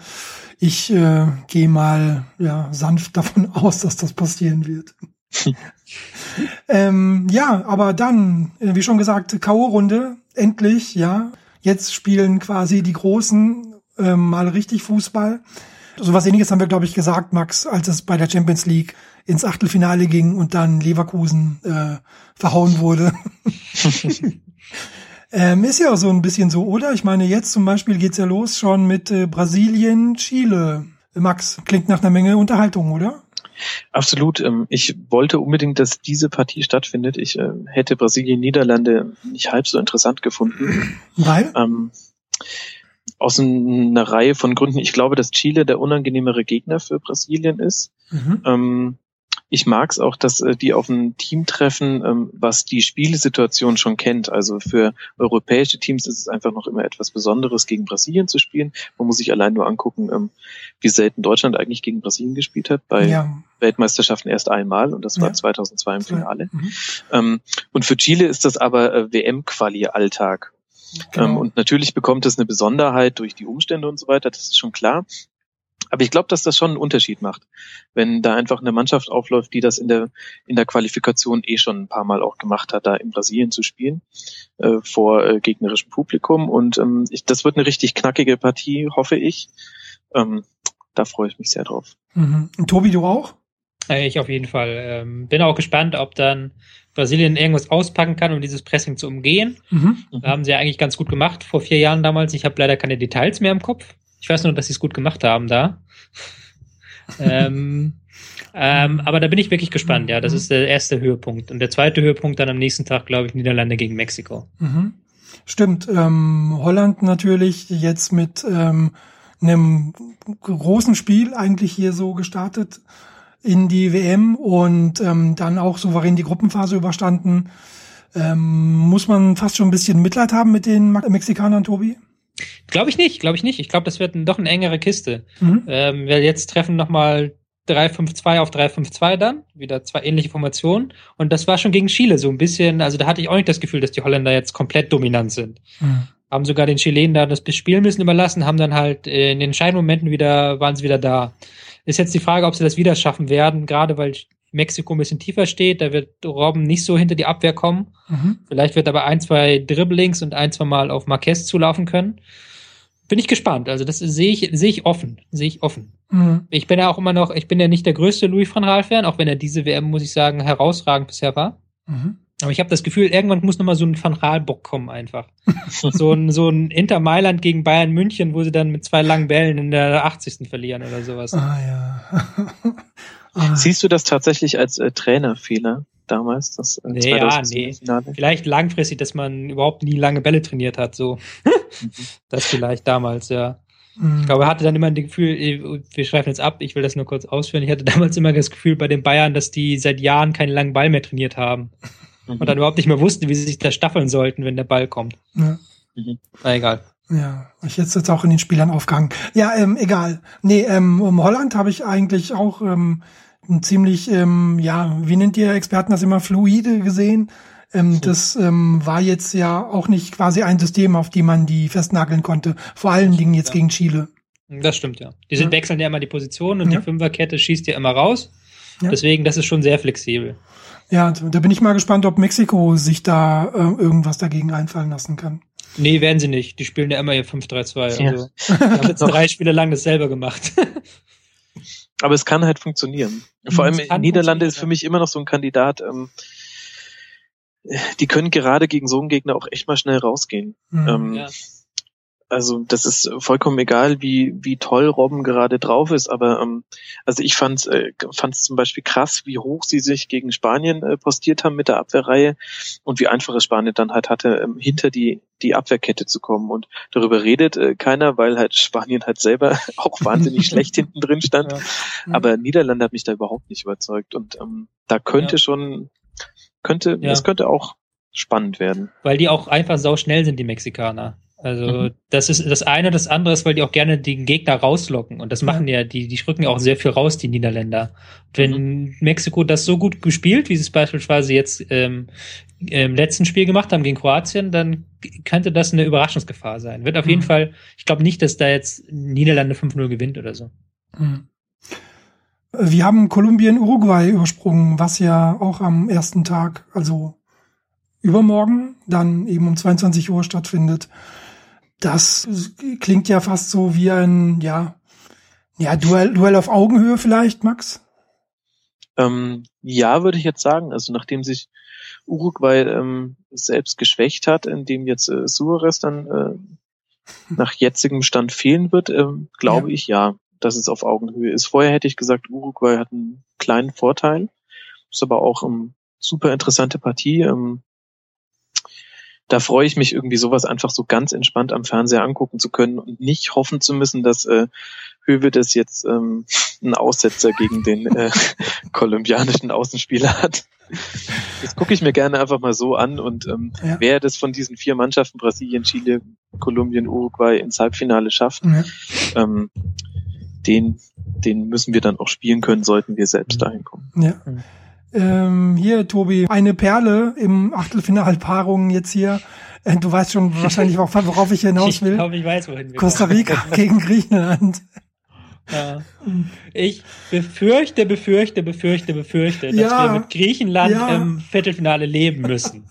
Speaker 1: Ich äh, gehe mal ja sanft [laughs] davon aus, dass das passieren wird. [laughs] ähm, ja, aber dann, äh, wie schon gesagt, K.O.-Runde, endlich, ja. Jetzt spielen quasi die Großen ähm, mal richtig Fußball. So was ähnliches haben wir, glaube ich, gesagt, Max, als es bei der Champions League ins Achtelfinale ging und dann Leverkusen äh, verhauen wurde. [laughs] ähm, ist ja auch so ein bisschen so, oder? Ich meine, jetzt zum Beispiel geht's ja los schon mit äh, Brasilien, Chile. Max, klingt nach einer Menge Unterhaltung, oder?
Speaker 3: Absolut. Ähm, ich wollte unbedingt, dass diese Partie stattfindet. Ich äh, hätte Brasilien, Niederlande nicht halb so interessant gefunden.
Speaker 1: Weil?
Speaker 3: Ähm, aus einer Reihe von Gründen. Ich glaube, dass Chile der unangenehmere Gegner für Brasilien ist. Mhm. Ähm, ich mag es auch, dass äh, die auf ein Team treffen, ähm, was die Spielsituation schon kennt. Also für europäische Teams ist es einfach noch immer etwas Besonderes, gegen Brasilien zu spielen. Man muss sich allein nur angucken, ähm, wie selten Deutschland eigentlich gegen Brasilien gespielt hat. Bei ja. Weltmeisterschaften erst einmal und das war ja. 2002 im Finale. Mhm. Ähm, und für Chile ist das aber äh, WM-Quali-Alltag. Genau. Ähm, und natürlich bekommt es eine Besonderheit durch die Umstände und so weiter, das ist schon klar. Aber ich glaube, dass das schon einen Unterschied macht, wenn da einfach eine Mannschaft aufläuft, die das in der in der Qualifikation eh schon ein paar Mal auch gemacht hat, da in Brasilien zu spielen äh, vor äh, gegnerischem Publikum. Und ähm, ich, das wird eine richtig knackige Partie, hoffe ich. Ähm, da freue ich mich sehr drauf.
Speaker 1: Mhm. Und Tobi, du auch?
Speaker 2: Äh, ich auf jeden Fall. Ähm, bin auch gespannt, ob dann Brasilien irgendwas auspacken kann, um dieses Pressing zu umgehen. Mhm. Da haben sie ja eigentlich ganz gut gemacht vor vier Jahren damals. Ich habe leider keine Details mehr im Kopf. Ich weiß nur, dass sie es gut gemacht haben da. [laughs] ähm, ähm, aber da bin ich wirklich gespannt, ja. Das ist der erste Höhepunkt. Und der zweite Höhepunkt dann am nächsten Tag, glaube ich, Niederlande gegen Mexiko.
Speaker 1: Mhm. Stimmt. Ähm, Holland natürlich jetzt mit ähm, einem großen Spiel eigentlich hier so gestartet in die WM und ähm, dann auch souverän die Gruppenphase überstanden. Ähm, muss man fast schon ein bisschen Mitleid haben mit den Mexikanern, Tobi?
Speaker 2: Glaube ich nicht, glaube ich nicht. Ich glaube, das wird ein, doch eine engere Kiste. Mhm. Ähm, weil jetzt treffen nochmal 3-5-2 auf 3-5-2 dann, wieder zwei ähnliche Formationen. Und das war schon gegen Chile so ein bisschen, also da hatte ich auch nicht das Gefühl, dass die Holländer jetzt komplett dominant sind. Mhm. Haben sogar den Chilenen da das Spielen müssen überlassen, haben dann halt äh, in den Entscheidungsmomenten wieder, waren sie wieder da. Ist jetzt die Frage, ob sie das wieder schaffen werden, gerade weil Mexiko ein bisschen tiefer steht. Da wird Robben nicht so hinter die Abwehr kommen. Mhm. Vielleicht wird aber ein, zwei Dribblings und ein, zwei Mal auf Marquez zulaufen können. Bin ich gespannt. Also das sehe ich, sehe ich offen. Sehe ich offen. Mhm. Ich bin ja auch immer noch, ich bin ja nicht der größte Louis van Gaal-Fan, auch wenn er diese WM, muss ich sagen, herausragend bisher war. Mhm. Aber ich habe das Gefühl, irgendwann muss noch mal so ein Van Gaal-Bock kommen einfach. [laughs] so ein, so ein Inter Mailand gegen Bayern München, wo sie dann mit zwei langen Bällen in der 80. verlieren oder sowas.
Speaker 1: Ah ja. [laughs]
Speaker 3: Ah. Siehst du das tatsächlich als äh, Trainerfehler damals? Das,
Speaker 2: äh, nee, ja, nee. Vielleicht langfristig, dass man überhaupt nie lange Bälle trainiert hat, so. [laughs] Das vielleicht damals, ja. Mhm. Ich glaube, er hatte dann immer das Gefühl, äh, wir schreiben jetzt ab, ich will das nur kurz ausführen. Ich hatte damals immer das Gefühl bei den Bayern, dass die seit Jahren keinen langen Ball mehr trainiert haben. Mhm. Und dann überhaupt nicht mehr wussten, wie sie sich da staffeln sollten, wenn der Ball kommt. Ja. Mhm. Na egal.
Speaker 1: Ja, ich jetzt jetzt auch in den Spielern aufgehangen. Ja, ähm, egal. Nee, ähm, um Holland habe ich eigentlich auch ähm, ein ziemlich, ähm, ja, wie nennt ihr Experten das immer, fluide gesehen. Ähm, das ähm, war jetzt ja auch nicht quasi ein System, auf die man die festnageln konnte. Vor allen Dingen jetzt ja. gegen Chile.
Speaker 2: Das stimmt, ja. Die sind, ja. wechseln ja immer die Position und ja. die Fünferkette schießt ja immer raus. Deswegen, das ist schon sehr flexibel.
Speaker 1: Ja, da bin ich mal gespannt, ob Mexiko sich da äh, irgendwas dagegen einfallen lassen kann.
Speaker 2: Nee, werden sie nicht. Die spielen ja immer ihr 5-3-2. Ja. Also, [laughs] die haben jetzt drei Spiele lang das selber gemacht. [laughs]
Speaker 3: Aber es kann halt funktionieren. Vor allem Niederlande ist für mich immer noch so ein Kandidat. Ähm, die können gerade gegen so einen Gegner auch echt mal schnell rausgehen. Mhm, ähm, ja. Also das ist vollkommen egal, wie wie toll Robben gerade drauf ist, aber ähm, also ich fand äh, fand zum Beispiel krass, wie hoch sie sich gegen Spanien äh, postiert haben mit der Abwehrreihe und wie einfach es Spanien dann halt hatte, ähm, hinter die die Abwehrkette zu kommen und darüber redet äh, keiner, weil halt Spanien halt selber [laughs] auch wahnsinnig schlecht hinten drin stand. Ja. Aber Niederlande hat mich da überhaupt nicht überzeugt und ähm, da könnte ja. schon könnte,
Speaker 2: Ja.
Speaker 3: das könnte auch spannend werden.
Speaker 2: Weil die auch einfach sau schnell sind, die Mexikaner. Also
Speaker 3: Mhm.
Speaker 2: das ist das eine, das andere ist, weil die auch gerne den Gegner rauslocken. Und das machen ja, die, die rücken ja auch sehr viel raus, die Niederländer. Und wenn
Speaker 3: Mhm.
Speaker 2: Mexiko das so gut gespielt, wie sie es beispielsweise jetzt ähm, im letzten Spiel gemacht haben gegen Kroatien, dann könnte das eine Überraschungsgefahr sein. Wird auf jeden
Speaker 1: Mhm.
Speaker 2: Fall, ich glaube nicht, dass da jetzt Niederlande 5-0 gewinnt oder so.
Speaker 1: Hm. Wir haben Kolumbien Uruguay übersprungen, was ja auch am ersten Tag, also übermorgen, dann eben um 22 Uhr stattfindet. Das klingt ja fast so wie ein, ja, ja, Duell, Duell auf Augenhöhe vielleicht, Max?
Speaker 3: Ähm, ja, würde ich jetzt sagen. Also nachdem sich Uruguay ähm, selbst geschwächt hat, indem jetzt äh, Suarez dann äh, [laughs] nach jetzigem Stand fehlen wird, ähm, glaube
Speaker 1: Ja.
Speaker 3: ich ja, dass es auf Augenhöhe ist. Vorher hätte ich gesagt, Uruguay hat einen kleinen Vorteil. Ist aber auch eine super interessante Partie. Ähm, da freue ich mich irgendwie sowas einfach so ganz entspannt am Fernseher angucken zu können und nicht hoffen zu müssen, dass äh, Höwe das jetzt ähm, einen Aussetzer gegen den äh, [laughs] kolumbianischen Außenspieler hat. Das gucke ich mir gerne einfach mal so an und ähm,
Speaker 1: Ja.
Speaker 3: wer das von diesen vier Mannschaften Brasilien, Chile, Kolumbien, Uruguay ins Halbfinale schafft,
Speaker 1: Ja.
Speaker 3: ähm, den, den müssen wir dann auch spielen können, sollten wir selbst dahin kommen.
Speaker 1: Ja. Ähm, hier, Tobi, eine Perle im Achtelfinalpaarung jetzt hier. Äh, Du weißt schon wahrscheinlich, [laughs] auch, worauf ich hinaus
Speaker 2: Ich
Speaker 1: will.
Speaker 2: glaube, ich weiß, wohin wir
Speaker 1: Costa. Rica gegen Griechenland.
Speaker 2: Ja. Ich befürchte, befürchte, befürchte, befürchte, dass
Speaker 1: Ja.
Speaker 2: wir mit Griechenland
Speaker 1: Ja.
Speaker 2: im Viertelfinale leben müssen.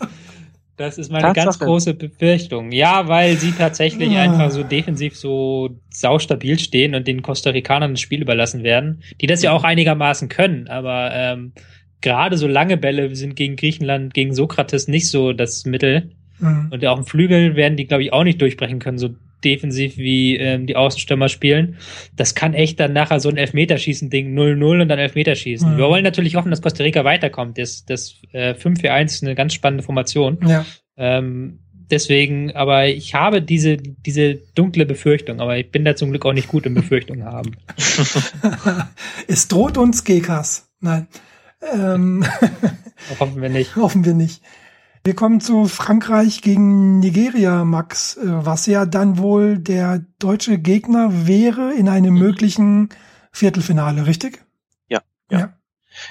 Speaker 2: Das ist meine ganz
Speaker 3: Tatsache.
Speaker 2: große Befürchtung. Ja, weil sie tatsächlich
Speaker 1: Ah.
Speaker 2: einfach so defensiv so saustabil stehen und den Costa Ricanern das Spiel überlassen werden, die das ja auch einigermaßen können, aber ähm, gerade so lange Bälle sind gegen Griechenland, gegen Sokrates nicht so das Mittel.
Speaker 1: Mhm.
Speaker 2: Und auf dem Flügel werden die, glaube ich, auch nicht durchbrechen können, so defensiv wie ähm, die Außenstürmer spielen. Das kann echt dann nachher so ein Elfmeterschießen-Ding 0-0 und dann Elfmeterschießen.
Speaker 1: Mhm.
Speaker 2: Wir wollen natürlich hoffen, dass Costa Rica weiterkommt. Das, das äh, 5-4-1 ist eine ganz spannende Formation.
Speaker 1: Ja.
Speaker 2: Ähm, deswegen, aber ich habe diese, diese dunkle Befürchtung, aber ich bin da zum Glück auch nicht gut im Befürchtungen haben. [laughs]
Speaker 1: es droht uns Gekas. Nein. Ähm, [laughs]
Speaker 2: Hoffen wir nicht.
Speaker 1: hoffen wir nicht. Wir kommen zu Frankreich gegen Nigeria, Max, äh, was ja dann wohl der deutsche Gegner wäre in einem möglichen Viertelfinale, richtig?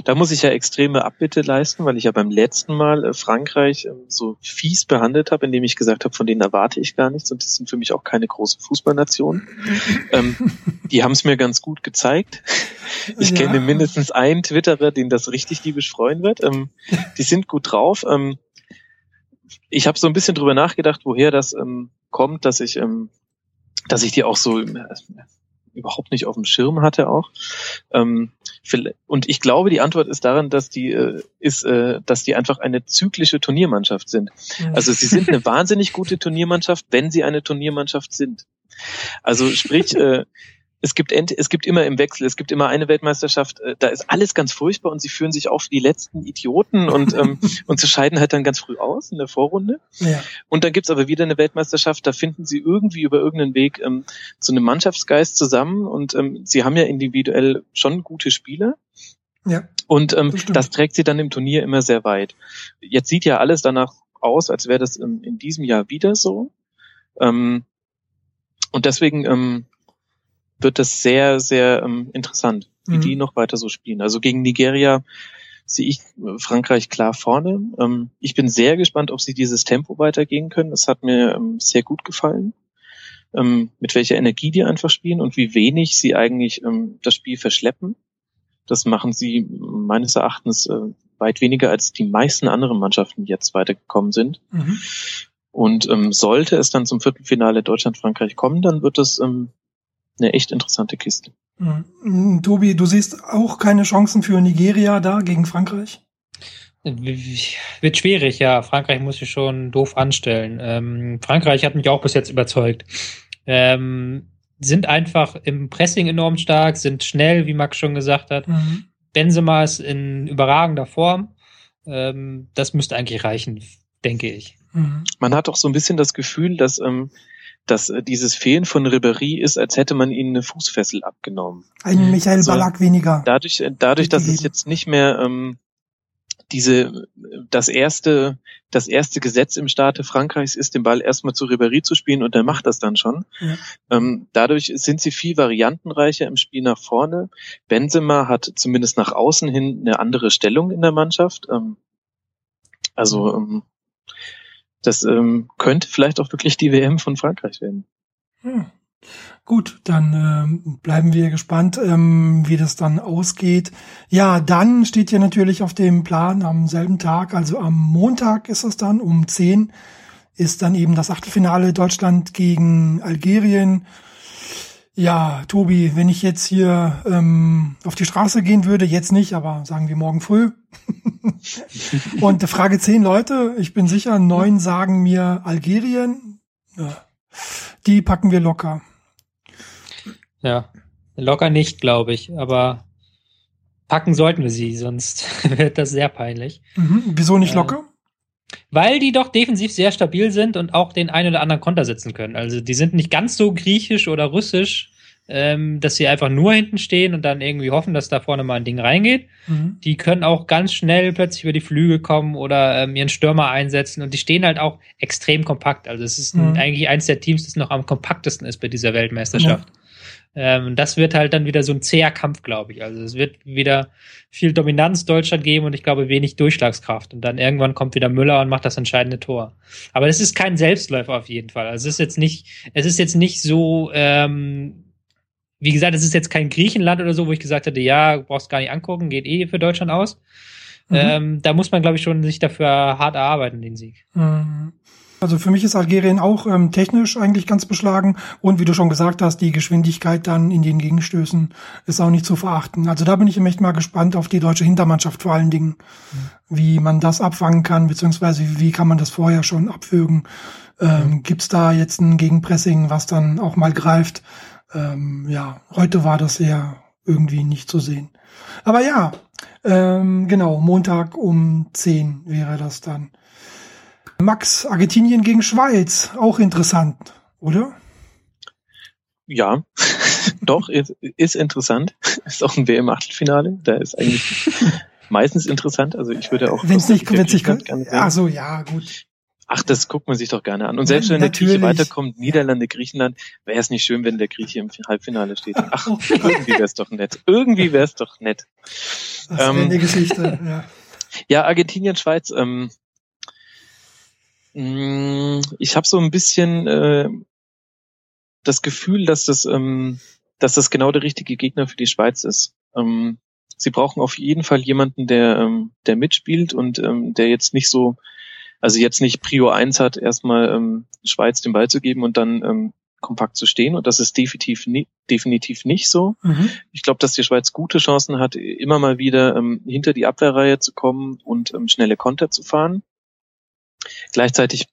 Speaker 3: Da muss ich ja extreme Abbitte leisten, weil ich ja beim letzten Mal äh, Frankreich ähm, so fies behandelt habe, indem ich gesagt habe, von denen erwarte ich gar nichts und die sind für mich auch keine große Fußballnation. [laughs] ähm, die haben es mir ganz gut gezeigt. Ich
Speaker 1: Ja.
Speaker 3: kenne mindestens einen Twitterer, den das richtig diebisch freuen wird. Ähm, die sind gut drauf. Ähm, ich habe so ein bisschen drüber nachgedacht, woher das ähm, kommt, dass ich, ähm, dass ich die auch so äh, überhaupt nicht auf dem Schirm hatte auch. Ähm, und ich glaube, die Antwort ist daran, dass die äh, ist, äh, dass die einfach eine zyklische Turniermannschaft sind. Also sie sind eine [laughs] wahnsinnig gute Turniermannschaft, wenn sie eine Turniermannschaft sind. Also sprich, äh, es gibt ent es gibt immer im Wechsel, es gibt immer eine Weltmeisterschaft, äh, da ist alles ganz furchtbar und sie führen sich auf die letzten Idioten und [laughs] ähm, und sie scheiden halt dann ganz früh aus in der Vorrunde.
Speaker 1: ja.
Speaker 3: Und dann gibt's aber wieder eine Weltmeisterschaft, da finden sie irgendwie über irgendeinen Weg ähm, zu einem Mannschaftsgeist zusammen und ähm, sie haben ja individuell schon gute Spieler.
Speaker 1: Ja.
Speaker 3: Und ähm,
Speaker 1: Das
Speaker 3: das trägt sie dann im Turnier immer sehr weit. Jetzt sieht ja alles danach aus, als wäre das ähm, in diesem Jahr wieder so. Ähm, und deswegen ähm, wird das sehr, sehr ähm, interessant, wie
Speaker 1: Mhm.
Speaker 3: die noch weiter so spielen. Also gegen Nigeria sehe ich äh, Frankreich klar vorne. Ähm, ich bin sehr gespannt, ob sie dieses Tempo weitergehen können. Das hat mir ähm, sehr gut gefallen. Ähm, mit welcher Energie die einfach spielen und wie wenig sie eigentlich ähm, das Spiel verschleppen. Das machen sie meines Erachtens äh, weit weniger als die meisten anderen Mannschaften, die jetzt weitergekommen sind.
Speaker 1: Mhm.
Speaker 3: Und ähm, sollte es dann zum Viertelfinale Deutschland-Frankreich kommen, dann wird es ähm, eine echt interessante Kiste.
Speaker 1: Mhm. Tobi, du siehst auch keine Chancen für Nigeria da gegen Frankreich?
Speaker 2: Wird schwierig, ja. Frankreich muss sich schon doof anstellen. Ähm, Frankreich hat mich auch bis jetzt überzeugt. Ähm, sind einfach im Pressing enorm stark, sind schnell, wie Max schon gesagt hat.
Speaker 1: Mhm.
Speaker 2: Benzema ist in überragender Form. Ähm, das müsste eigentlich reichen, denke ich.
Speaker 1: Mhm.
Speaker 3: Man hat auch so ein bisschen das Gefühl, dass, ähm, dass äh, dieses Fehlen von Ribéry ist, als hätte man ihnen eine Fußfessel abgenommen.
Speaker 1: Ein
Speaker 2: Mhm.
Speaker 1: Michael
Speaker 3: So.
Speaker 1: Ballack weniger.
Speaker 3: Dadurch, äh, dadurch, dass es jetzt nicht mehr ähm, diese, das erste, das erste Gesetz im Staate Frankreichs ist, den Ball erstmal zu Ribéry zu spielen und der macht das dann schon. Ja. Ähm, dadurch sind sie viel variantenreicher im Spiel nach vorne. Benzema hat zumindest nach außen hin eine andere Stellung in der Mannschaft. Ähm, also ähm, das ähm, könnte vielleicht auch wirklich die WM von Frankreich werden.
Speaker 1: Hm. Gut, dann ähm, bleiben wir gespannt, ähm, wie das dann ausgeht. Ja, dann steht ja natürlich auf dem Plan am selben Tag, also am Montag ist es dann um 10, ist dann eben das Achtelfinale Deutschland gegen Algerien. Ja, Tobi, wenn ich jetzt hier ähm, auf die Straße gehen würde, jetzt nicht, aber sagen wir morgen früh. [laughs] Und Frage zehn Leute, ich bin sicher, neun sagen mir Algerien. Ja, die packen wir locker.
Speaker 2: Ja, locker nicht, glaube ich, aber packen sollten wir sie, sonst [laughs] wird das sehr peinlich.
Speaker 1: Mhm. Wieso nicht äh, locker?
Speaker 2: Weil die doch defensiv sehr stabil sind und auch den einen oder anderen Konter setzen können. Also die sind nicht ganz so griechisch oder russisch, ähm, dass sie einfach nur hinten stehen und dann irgendwie hoffen, dass da vorne mal ein Ding reingeht. Mhm. Die können auch ganz schnell plötzlich über die Flügel kommen oder ähm, ihren Stürmer einsetzen und die stehen halt auch extrem kompakt. Also es ist mhm. eigentlich eins der Teams, das noch am kompaktesten ist bei dieser Weltmeisterschaft. Ja. Ähm, das wird halt dann wieder so ein zäher Kampf, glaube ich. Also es wird wieder viel Dominanz Deutschland geben und ich glaube wenig Durchschlagskraft. Und dann irgendwann kommt wieder Müller und macht das entscheidende Tor. Aber es ist kein Selbstläufer auf jeden Fall. Also es ist jetzt nicht, es ist jetzt nicht so, ähm, wie gesagt, es ist jetzt kein Griechenland oder so, wo ich gesagt hätte, ja, brauchst gar nicht angucken, geht eh für Deutschland aus. Mhm. Ähm, da muss man, glaube ich, schon sich dafür hart erarbeiten, den Sieg.
Speaker 1: Mhm. Also für mich ist Algerien auch ähm, technisch eigentlich ganz beschlagen und wie du schon gesagt hast, die Geschwindigkeit dann in den Gegenstößen ist auch nicht zu verachten. Also da bin ich echt mal gespannt auf die deutsche Hintermannschaft vor allen Dingen, mhm. wie man das abfangen kann, beziehungsweise wie kann man das vorher schon abfügen. Ähm, mhm. Gibt's da jetzt ein Gegenpressing, was dann auch mal greift? Ähm, ja, heute war das ja irgendwie nicht zu sehen. Aber ja, ähm, genau, Montag um 10 wäre das dann. Max, Argentinien gegen Schweiz, auch interessant, oder?
Speaker 3: Ja, [laughs] doch, ist, ist interessant. [laughs] Ist auch ein WM-Achtelfinale. Da ist eigentlich [laughs] meistens interessant. Also ich würde auch.
Speaker 1: Wenn es nicht, wenn es nicht, ach so, ja, gut.
Speaker 3: Ach, das guckt man sich doch gerne an. Und selbst wenn der Grieche weiterkommt, Niederlande, Griechenland, wäre es nicht schön, wenn der Grieche im Halbfinale steht. Ach, irgendwie wäre es doch nett. Irgendwie wäre es doch nett.
Speaker 1: Das ähm, eine Geschichte, ja.
Speaker 3: Ja, Argentinien, Schweiz, ähm, ich habe so ein bisschen äh, das Gefühl, dass das, ähm, dass das genau der richtige Gegner für die Schweiz ist. Ähm, sie brauchen auf jeden Fall jemanden, der, ähm, der mitspielt und ähm, der jetzt nicht so, also jetzt nicht Prio 1 hat, erstmal ähm, Schweiz den Ball zu geben und dann ähm, kompakt zu stehen. Und das ist definitiv, nie, definitiv nicht so. Mhm. Ich glaube, dass die Schweiz gute Chancen hat, immer mal wieder ähm, hinter die Abwehrreihe zu kommen und ähm, schnelle Konter zu fahren. Gleichzeitig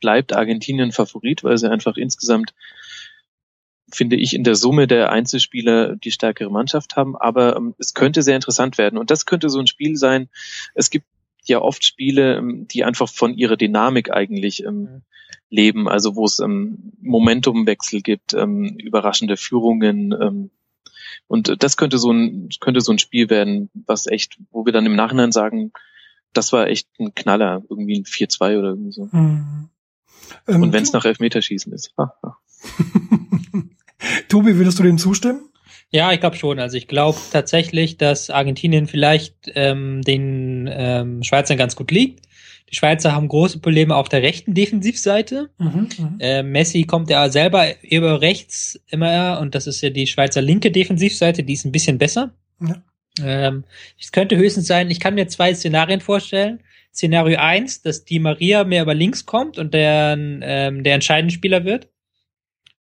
Speaker 3: bleibt Argentinien Favorit, weil sie einfach insgesamt, finde ich, in der Summe der Einzelspieler die stärkere Mannschaft haben. Aber ähm, es könnte sehr interessant werden. Und das könnte so ein Spiel sein. Es gibt ja oft Spiele, ähm, die einfach von ihrer Dynamik eigentlich ähm, mhm. leben, also wo es ähm, Momentumwechsel gibt, ähm, überraschende Führungen. Ähm, und das könnte so ein könnte so ein Spiel werden, was echt, wo wir dann im Nachhinein sagen, das war echt ein Knaller, irgendwie ein 4-2 oder irgendwie so. Mhm. Ähm, Und wenn es nach Elfmeterschießen ist. [laughs]
Speaker 1: Tobi, würdest du dem zustimmen?
Speaker 2: Ja, ich glaube schon. Also ich glaube tatsächlich, dass Argentinien vielleicht ähm, den ähm, Schweizern ganz gut liegt. Die Schweizer haben große Probleme auf der rechten Defensivseite. Mhm, mhm. äh, Messi kommt ja selber über rechts immer und das ist ja die Schweizer linke Defensivseite, die ist ein bisschen besser. Ja. Ähm, es könnte höchstens sein, ich kann mir zwei Szenarien vorstellen. Szenario eins, dass die Maria mehr über links kommt und der, ähm, der entscheidende Spieler wird.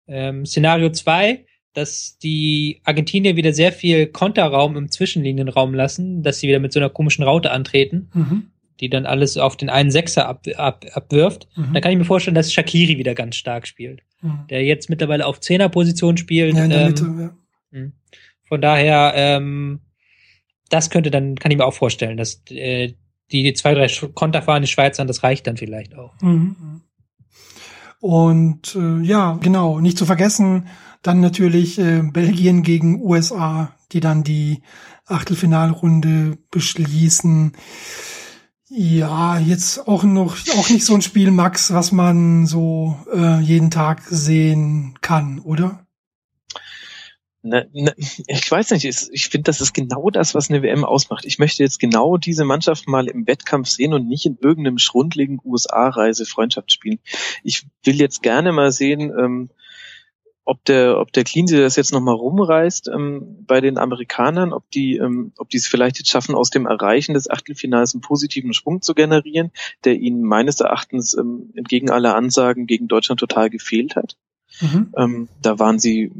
Speaker 2: Ähm, Szenario zwei, dass die Argentinier wieder sehr viel Konterraum im Zwischenlinienraum lassen, dass sie wieder mit so einer komischen Raute antreten, mhm. die dann alles auf den einen Sechser ab, ab, abwirft. Mhm. Dann kann ich mir vorstellen, dass Shakiri wieder ganz stark spielt. Mhm. Der jetzt mittlerweile auf Zehnerposition spielt. Ja, in der ähm, Mitte, ja. Hm. Von daher, ähm, das könnte dann, kann ich mir auch vorstellen, dass äh, die zwei, drei konterfahrende Schweizer, das reicht dann vielleicht auch. Mhm.
Speaker 1: Und äh, ja, genau, nicht zu vergessen, dann natürlich äh, Belgien gegen USA, die dann die Achtelfinalrunde beschließen. Ja, jetzt auch noch auch nicht so ein Spiel, Max, was man so äh, jeden Tag sehen kann, oder?
Speaker 3: Ne, ne, [laughs] ich weiß nicht, ich finde, das ist genau das, was eine WM ausmacht. Ich möchte jetzt genau diese Mannschaft mal im Wettkampf sehen und nicht in irgendeinem schrundligen USA-Reise Freundschaft spielen. Ich will jetzt gerne mal sehen, ähm, ob der, ob der Cleansey das jetzt nochmal rumreißt ähm, bei den Amerikanern, ob die, ähm, ob die es vielleicht jetzt schaffen, aus dem Erreichen des Achtelfinals einen positiven Schwung zu generieren, der ihnen meines Erachtens ähm, entgegen aller Ansagen gegen Deutschland total gefehlt hat. Mhm. Ähm, da waren sie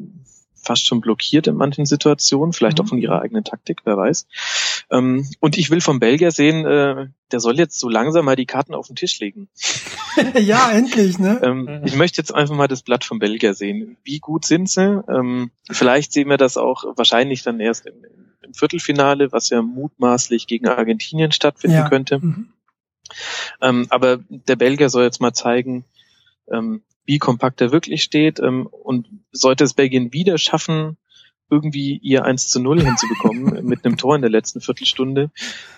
Speaker 3: fast schon blockiert in manchen Situationen, vielleicht mhm. auch von ihrer eigenen Taktik, wer weiß. Ähm, und ich will vom Belgier sehen, äh, der soll jetzt so langsam mal die Karten auf den Tisch legen. [laughs]
Speaker 1: ja, endlich, ne?
Speaker 3: Ähm, ich möchte jetzt einfach mal das Blatt vom Belgier sehen. Wie gut sind sie? Ähm, vielleicht sehen wir das auch wahrscheinlich dann erst im, im Viertelfinale, was ja mutmaßlich gegen Argentinien stattfinden ja. könnte. Mhm. Ähm, aber der Belgier soll jetzt mal zeigen, ähm, wie kompakt er wirklich steht. Ähm, und sollte es Belgien wieder schaffen, irgendwie ihr 1 zu 0 hinzubekommen [laughs] mit einem Tor in der letzten Viertelstunde,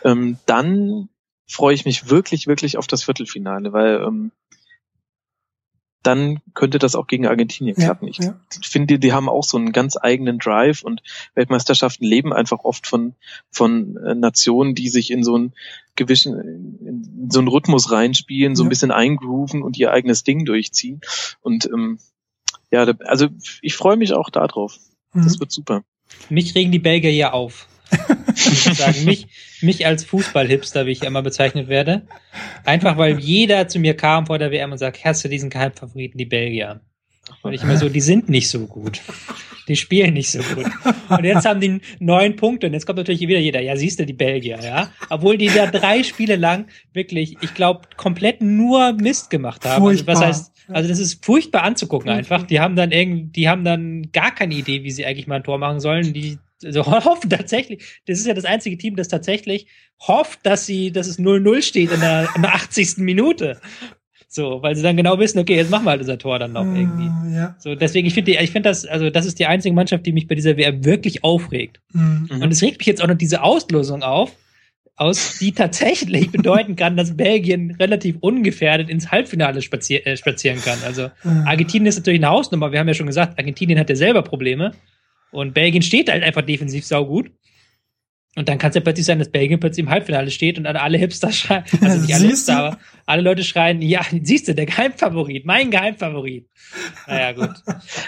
Speaker 3: ähm, dann freue ich mich wirklich, wirklich auf das Viertelfinale, weil ähm, dann könnte das auch gegen Argentinien klappen. Ja, ich ja. finde, die haben auch so einen ganz eigenen Drive und Weltmeisterschaften leben einfach oft von, von äh, Nationen, die sich in so einen gewissen, in so einen Rhythmus reinspielen, so ja. ein bisschen eingrooven und ihr eigenes Ding durchziehen. Und ähm, ja, also ich freue mich auch darauf. Mhm. Das wird super.
Speaker 2: Mich regen die Belgier ja auf sagen. Mich, mich als Fußballhipster, wie ich immer bezeichnet werde. Einfach weil jeder zu mir kam vor der WM und sagt, hast du diesen Geheimfavoriten, die Belgier? Und ich immer so, die sind nicht so gut. Die spielen nicht so gut. Und jetzt haben die neun Punkte und jetzt kommt natürlich wieder jeder, ja, siehst du, die Belgier, ja. Obwohl die da drei Spiele lang wirklich, ich glaube, komplett nur Mist gemacht haben. Also, was heißt, also das ist furchtbar anzugucken einfach. Die haben dann irgendwie, die haben dann gar keine Idee, wie sie eigentlich mal ein Tor machen sollen. Die also [laughs] hoffen tatsächlich, das ist ja das einzige Team, das tatsächlich hofft, dass sie, dass es 0-0 steht in der, in der 80. Minute. So, weil sie dann genau wissen, okay, jetzt machen wir halt unser Tor dann noch irgendwie. Ja. So, deswegen, ich finde, ich finde das, also das ist die einzige Mannschaft, die mich bei dieser WM wirklich aufregt. Mhm. Und es regt mich jetzt auch noch diese Auslosung auf, aus, die tatsächlich [laughs] bedeuten kann, dass Belgien relativ ungefährdet ins Halbfinale spazier äh, spazieren kann. Also. Argentinien ist natürlich eine Hausnummer. Wir haben ja schon gesagt, Argentinien hat ja selber Probleme. Und Belgien steht halt einfach defensiv saugut. Und dann kann es ja plötzlich sein, dass Belgien plötzlich im Halbfinale steht und alle Hipster schreien, also nicht alle Hipster, aber alle Leute schreien, ja, siehst du, der Geheimfavorit, mein Geheimfavorit. Naja, gut.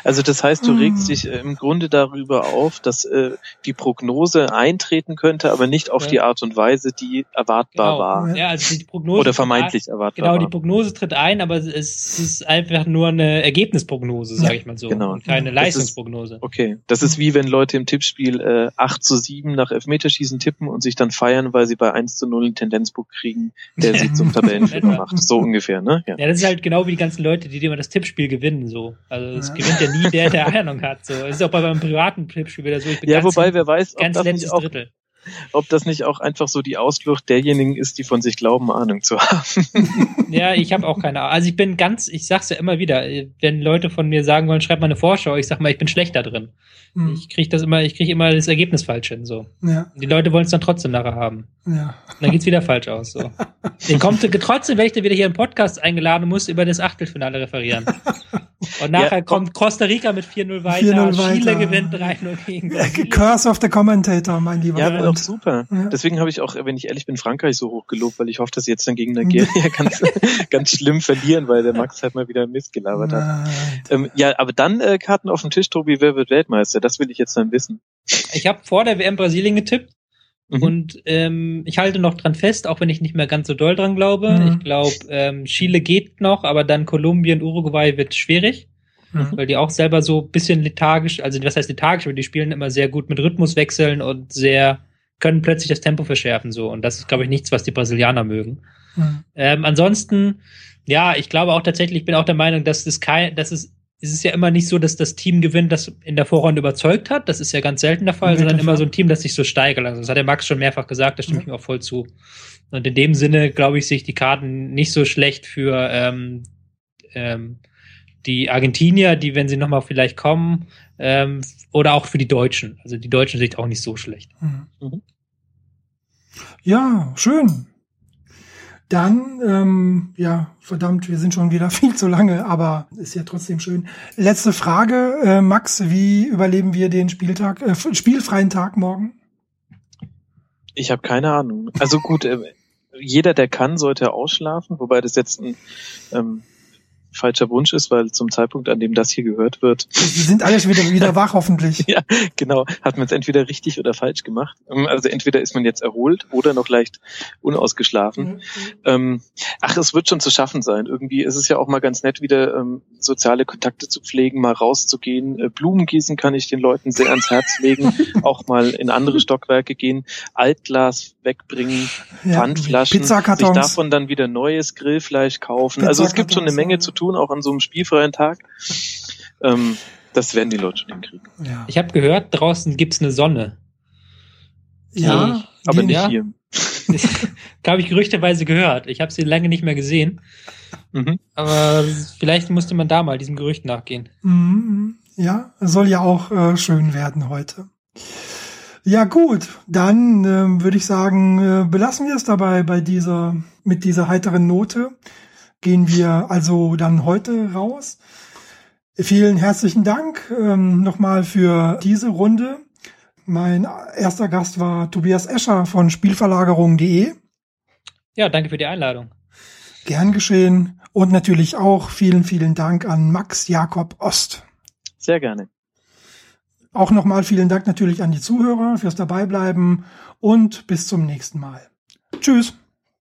Speaker 3: Also das heißt, du regst dich äh, im Grunde darüber auf, dass äh, die Prognose eintreten könnte, aber nicht auf ja. die Art und Weise, die erwartbar
Speaker 2: genau.
Speaker 3: war.
Speaker 2: Ja, also die Prognose
Speaker 3: Oder vermeintlich erwartbar
Speaker 2: Genau, die Prognose tritt ein, aber es ist einfach nur eine Ergebnisprognose, sage ich mal so. Genau. Und keine Leistungsprognose.
Speaker 3: Ist, okay. Das ist wie wenn Leute im Tippspiel äh, 8 zu 7 nach Elfmeterschießen tippen und sich dann feiern, weil sie bei 1 zu 0 einen Tendenzbuch kriegen, der sie zum Tabellenführer macht. So ungefähr, ne?
Speaker 2: Ja. ja, das ist halt genau wie die ganzen Leute, die immer das Tippspiel gewinnen, so. Also es ja. gewinnt ja nie der, der [laughs] Ahnung hat, so. Es ist auch bei meinem privaten Tippspiel wieder so.
Speaker 3: Ich bin ja, ganz wobei, wer weiß, ganz ob das nicht auch, Drittel. Ob das nicht auch einfach so die Ausflucht derjenigen ist, die von sich glauben, Ahnung zu haben. [laughs]
Speaker 2: ja, ich habe auch keine Ahnung. Also ich bin ganz, ich sag's ja immer wieder, wenn Leute von mir sagen wollen, schreib mal eine Vorschau, ich sag mal, ich bin schlecht da drin. Hm. Ich kriege das immer, ich kriege immer das Ergebnis falsch hin, so. Ja. Die Leute wollen es dann trotzdem nachher haben. Ja. Und dann geht's wieder falsch aus, so. [laughs] Den kommt, trotzdem werde ich dann wieder hier im Podcast eingeladen muss über das Achtelfinale referieren. [laughs] Und nachher ja, kommt Costa Rica mit 4-0 weiter, 4 Chile weiter. gewinnt 3-0 gegen
Speaker 1: Brasilien. Curse of the Commentator, mein lieber
Speaker 3: Ja, Doch super. Ja. Deswegen habe ich auch, wenn ich ehrlich bin, Frankreich so hoch gelobt, weil ich hoffe, dass sie jetzt dann gegen Nigeria [laughs] [laughs] ganz, ganz schlimm verlieren, weil der Max halt mal wieder Mist gelabert hat. Ähm, ja, aber dann äh, Karten auf dem Tisch, Tobi, wer wird Weltmeister? Das will ich jetzt dann wissen.
Speaker 2: Ich habe vor der WM Brasilien getippt. Mhm. Und ähm, ich halte noch dran fest, auch wenn ich nicht mehr ganz so doll dran glaube. Mhm. Ich glaube, ähm, Chile geht noch, aber dann Kolumbien, Uruguay wird schwierig. Mhm. Weil die auch selber so bisschen lethargisch, also was heißt lethargisch, aber die spielen immer sehr gut mit Rhythmus wechseln und sehr, können plötzlich das Tempo verschärfen so. Und das ist, glaube ich, nichts, was die Brasilianer mögen. Mhm. Ähm, ansonsten, ja, ich glaube auch tatsächlich, ich bin auch der Meinung, dass es kein, dass es es ist ja immer nicht so, dass das Team gewinnt, das in der Vorrunde überzeugt hat. Das ist ja ganz selten der Fall, sondern immer so ein Team, das sich so steigert. Also das hat der Max schon mehrfach gesagt, da stimme ja. ich mir auch voll zu. Und in dem Sinne, glaube ich, sich die Karten nicht so schlecht für ähm, ähm, die Argentinier, die, wenn sie nochmal vielleicht kommen, ähm, oder auch für die Deutschen. Also die Deutschen sind auch nicht so schlecht. Mhm.
Speaker 1: Ja, schön. Dann, ähm, ja, verdammt, wir sind schon wieder [laughs] viel zu lange, aber ist ja trotzdem schön. Letzte Frage, äh, Max, wie überleben wir den Spieltag, äh, spielfreien Tag morgen?
Speaker 3: Ich habe keine Ahnung. Also gut, äh, jeder, der kann, sollte ausschlafen, wobei das jetzt ein ähm, falscher Wunsch ist, weil zum Zeitpunkt, an dem das hier gehört wird.
Speaker 1: Sie sind alle schon wieder, wieder [laughs] wach, hoffentlich.
Speaker 3: ja, genau. Hat man es entweder richtig oder falsch gemacht. Ähm, also entweder ist man jetzt erholt oder noch leicht unausgeschlafen. Mhm. Ähm, ach, es wird schon zu schaffen sein. Irgendwie ist es ja auch mal ganz nett, wieder ähm, soziale Kontakte zu pflegen, mal rauszugehen. Äh, Blumen gießen kann ich den Leuten sehr ans Herz legen. [laughs] auch mal in andere Stockwerke gehen. Altglas wegbringen, ja, Pfandflaschen, sich davon dann wieder neues Grillfleisch kaufen. Also es gibt schon eine Menge zu tun tun, auch an so einem spielfreien Tag. Ähm, das werden die Leute schon hinkriegen.
Speaker 2: Ja. Ich habe gehört, draußen gibt's eine Sonne.
Speaker 1: Ja,
Speaker 3: die, aber nicht ja. hier. [laughs]
Speaker 2: da habe ich gerüchteweise gehört. Ich habe sie lange nicht mehr gesehen. Mhm. Aber vielleicht musste man da mal diesem Gerücht nachgehen.
Speaker 1: Mhm. Ja, soll ja auch äh, schön werden heute. Ja gut, dann äh, würde ich sagen, äh, belassen wir es dabei bei dieser mit dieser heiteren Note gehen wir also dann heute raus. Vielen herzlichen Dank ähm, nochmal für diese Runde. Mein erster Gast war Tobias Escher von Spielverlagerung.de.
Speaker 2: Ja, danke für die Einladung.
Speaker 1: Gern geschehen. Und natürlich auch vielen, vielen Dank an Max Jakob Ost.
Speaker 3: Sehr gerne.
Speaker 1: Auch nochmal vielen Dank natürlich an die Zuhörer fürs Dabeibleiben und bis zum nächsten Mal. Tschüss.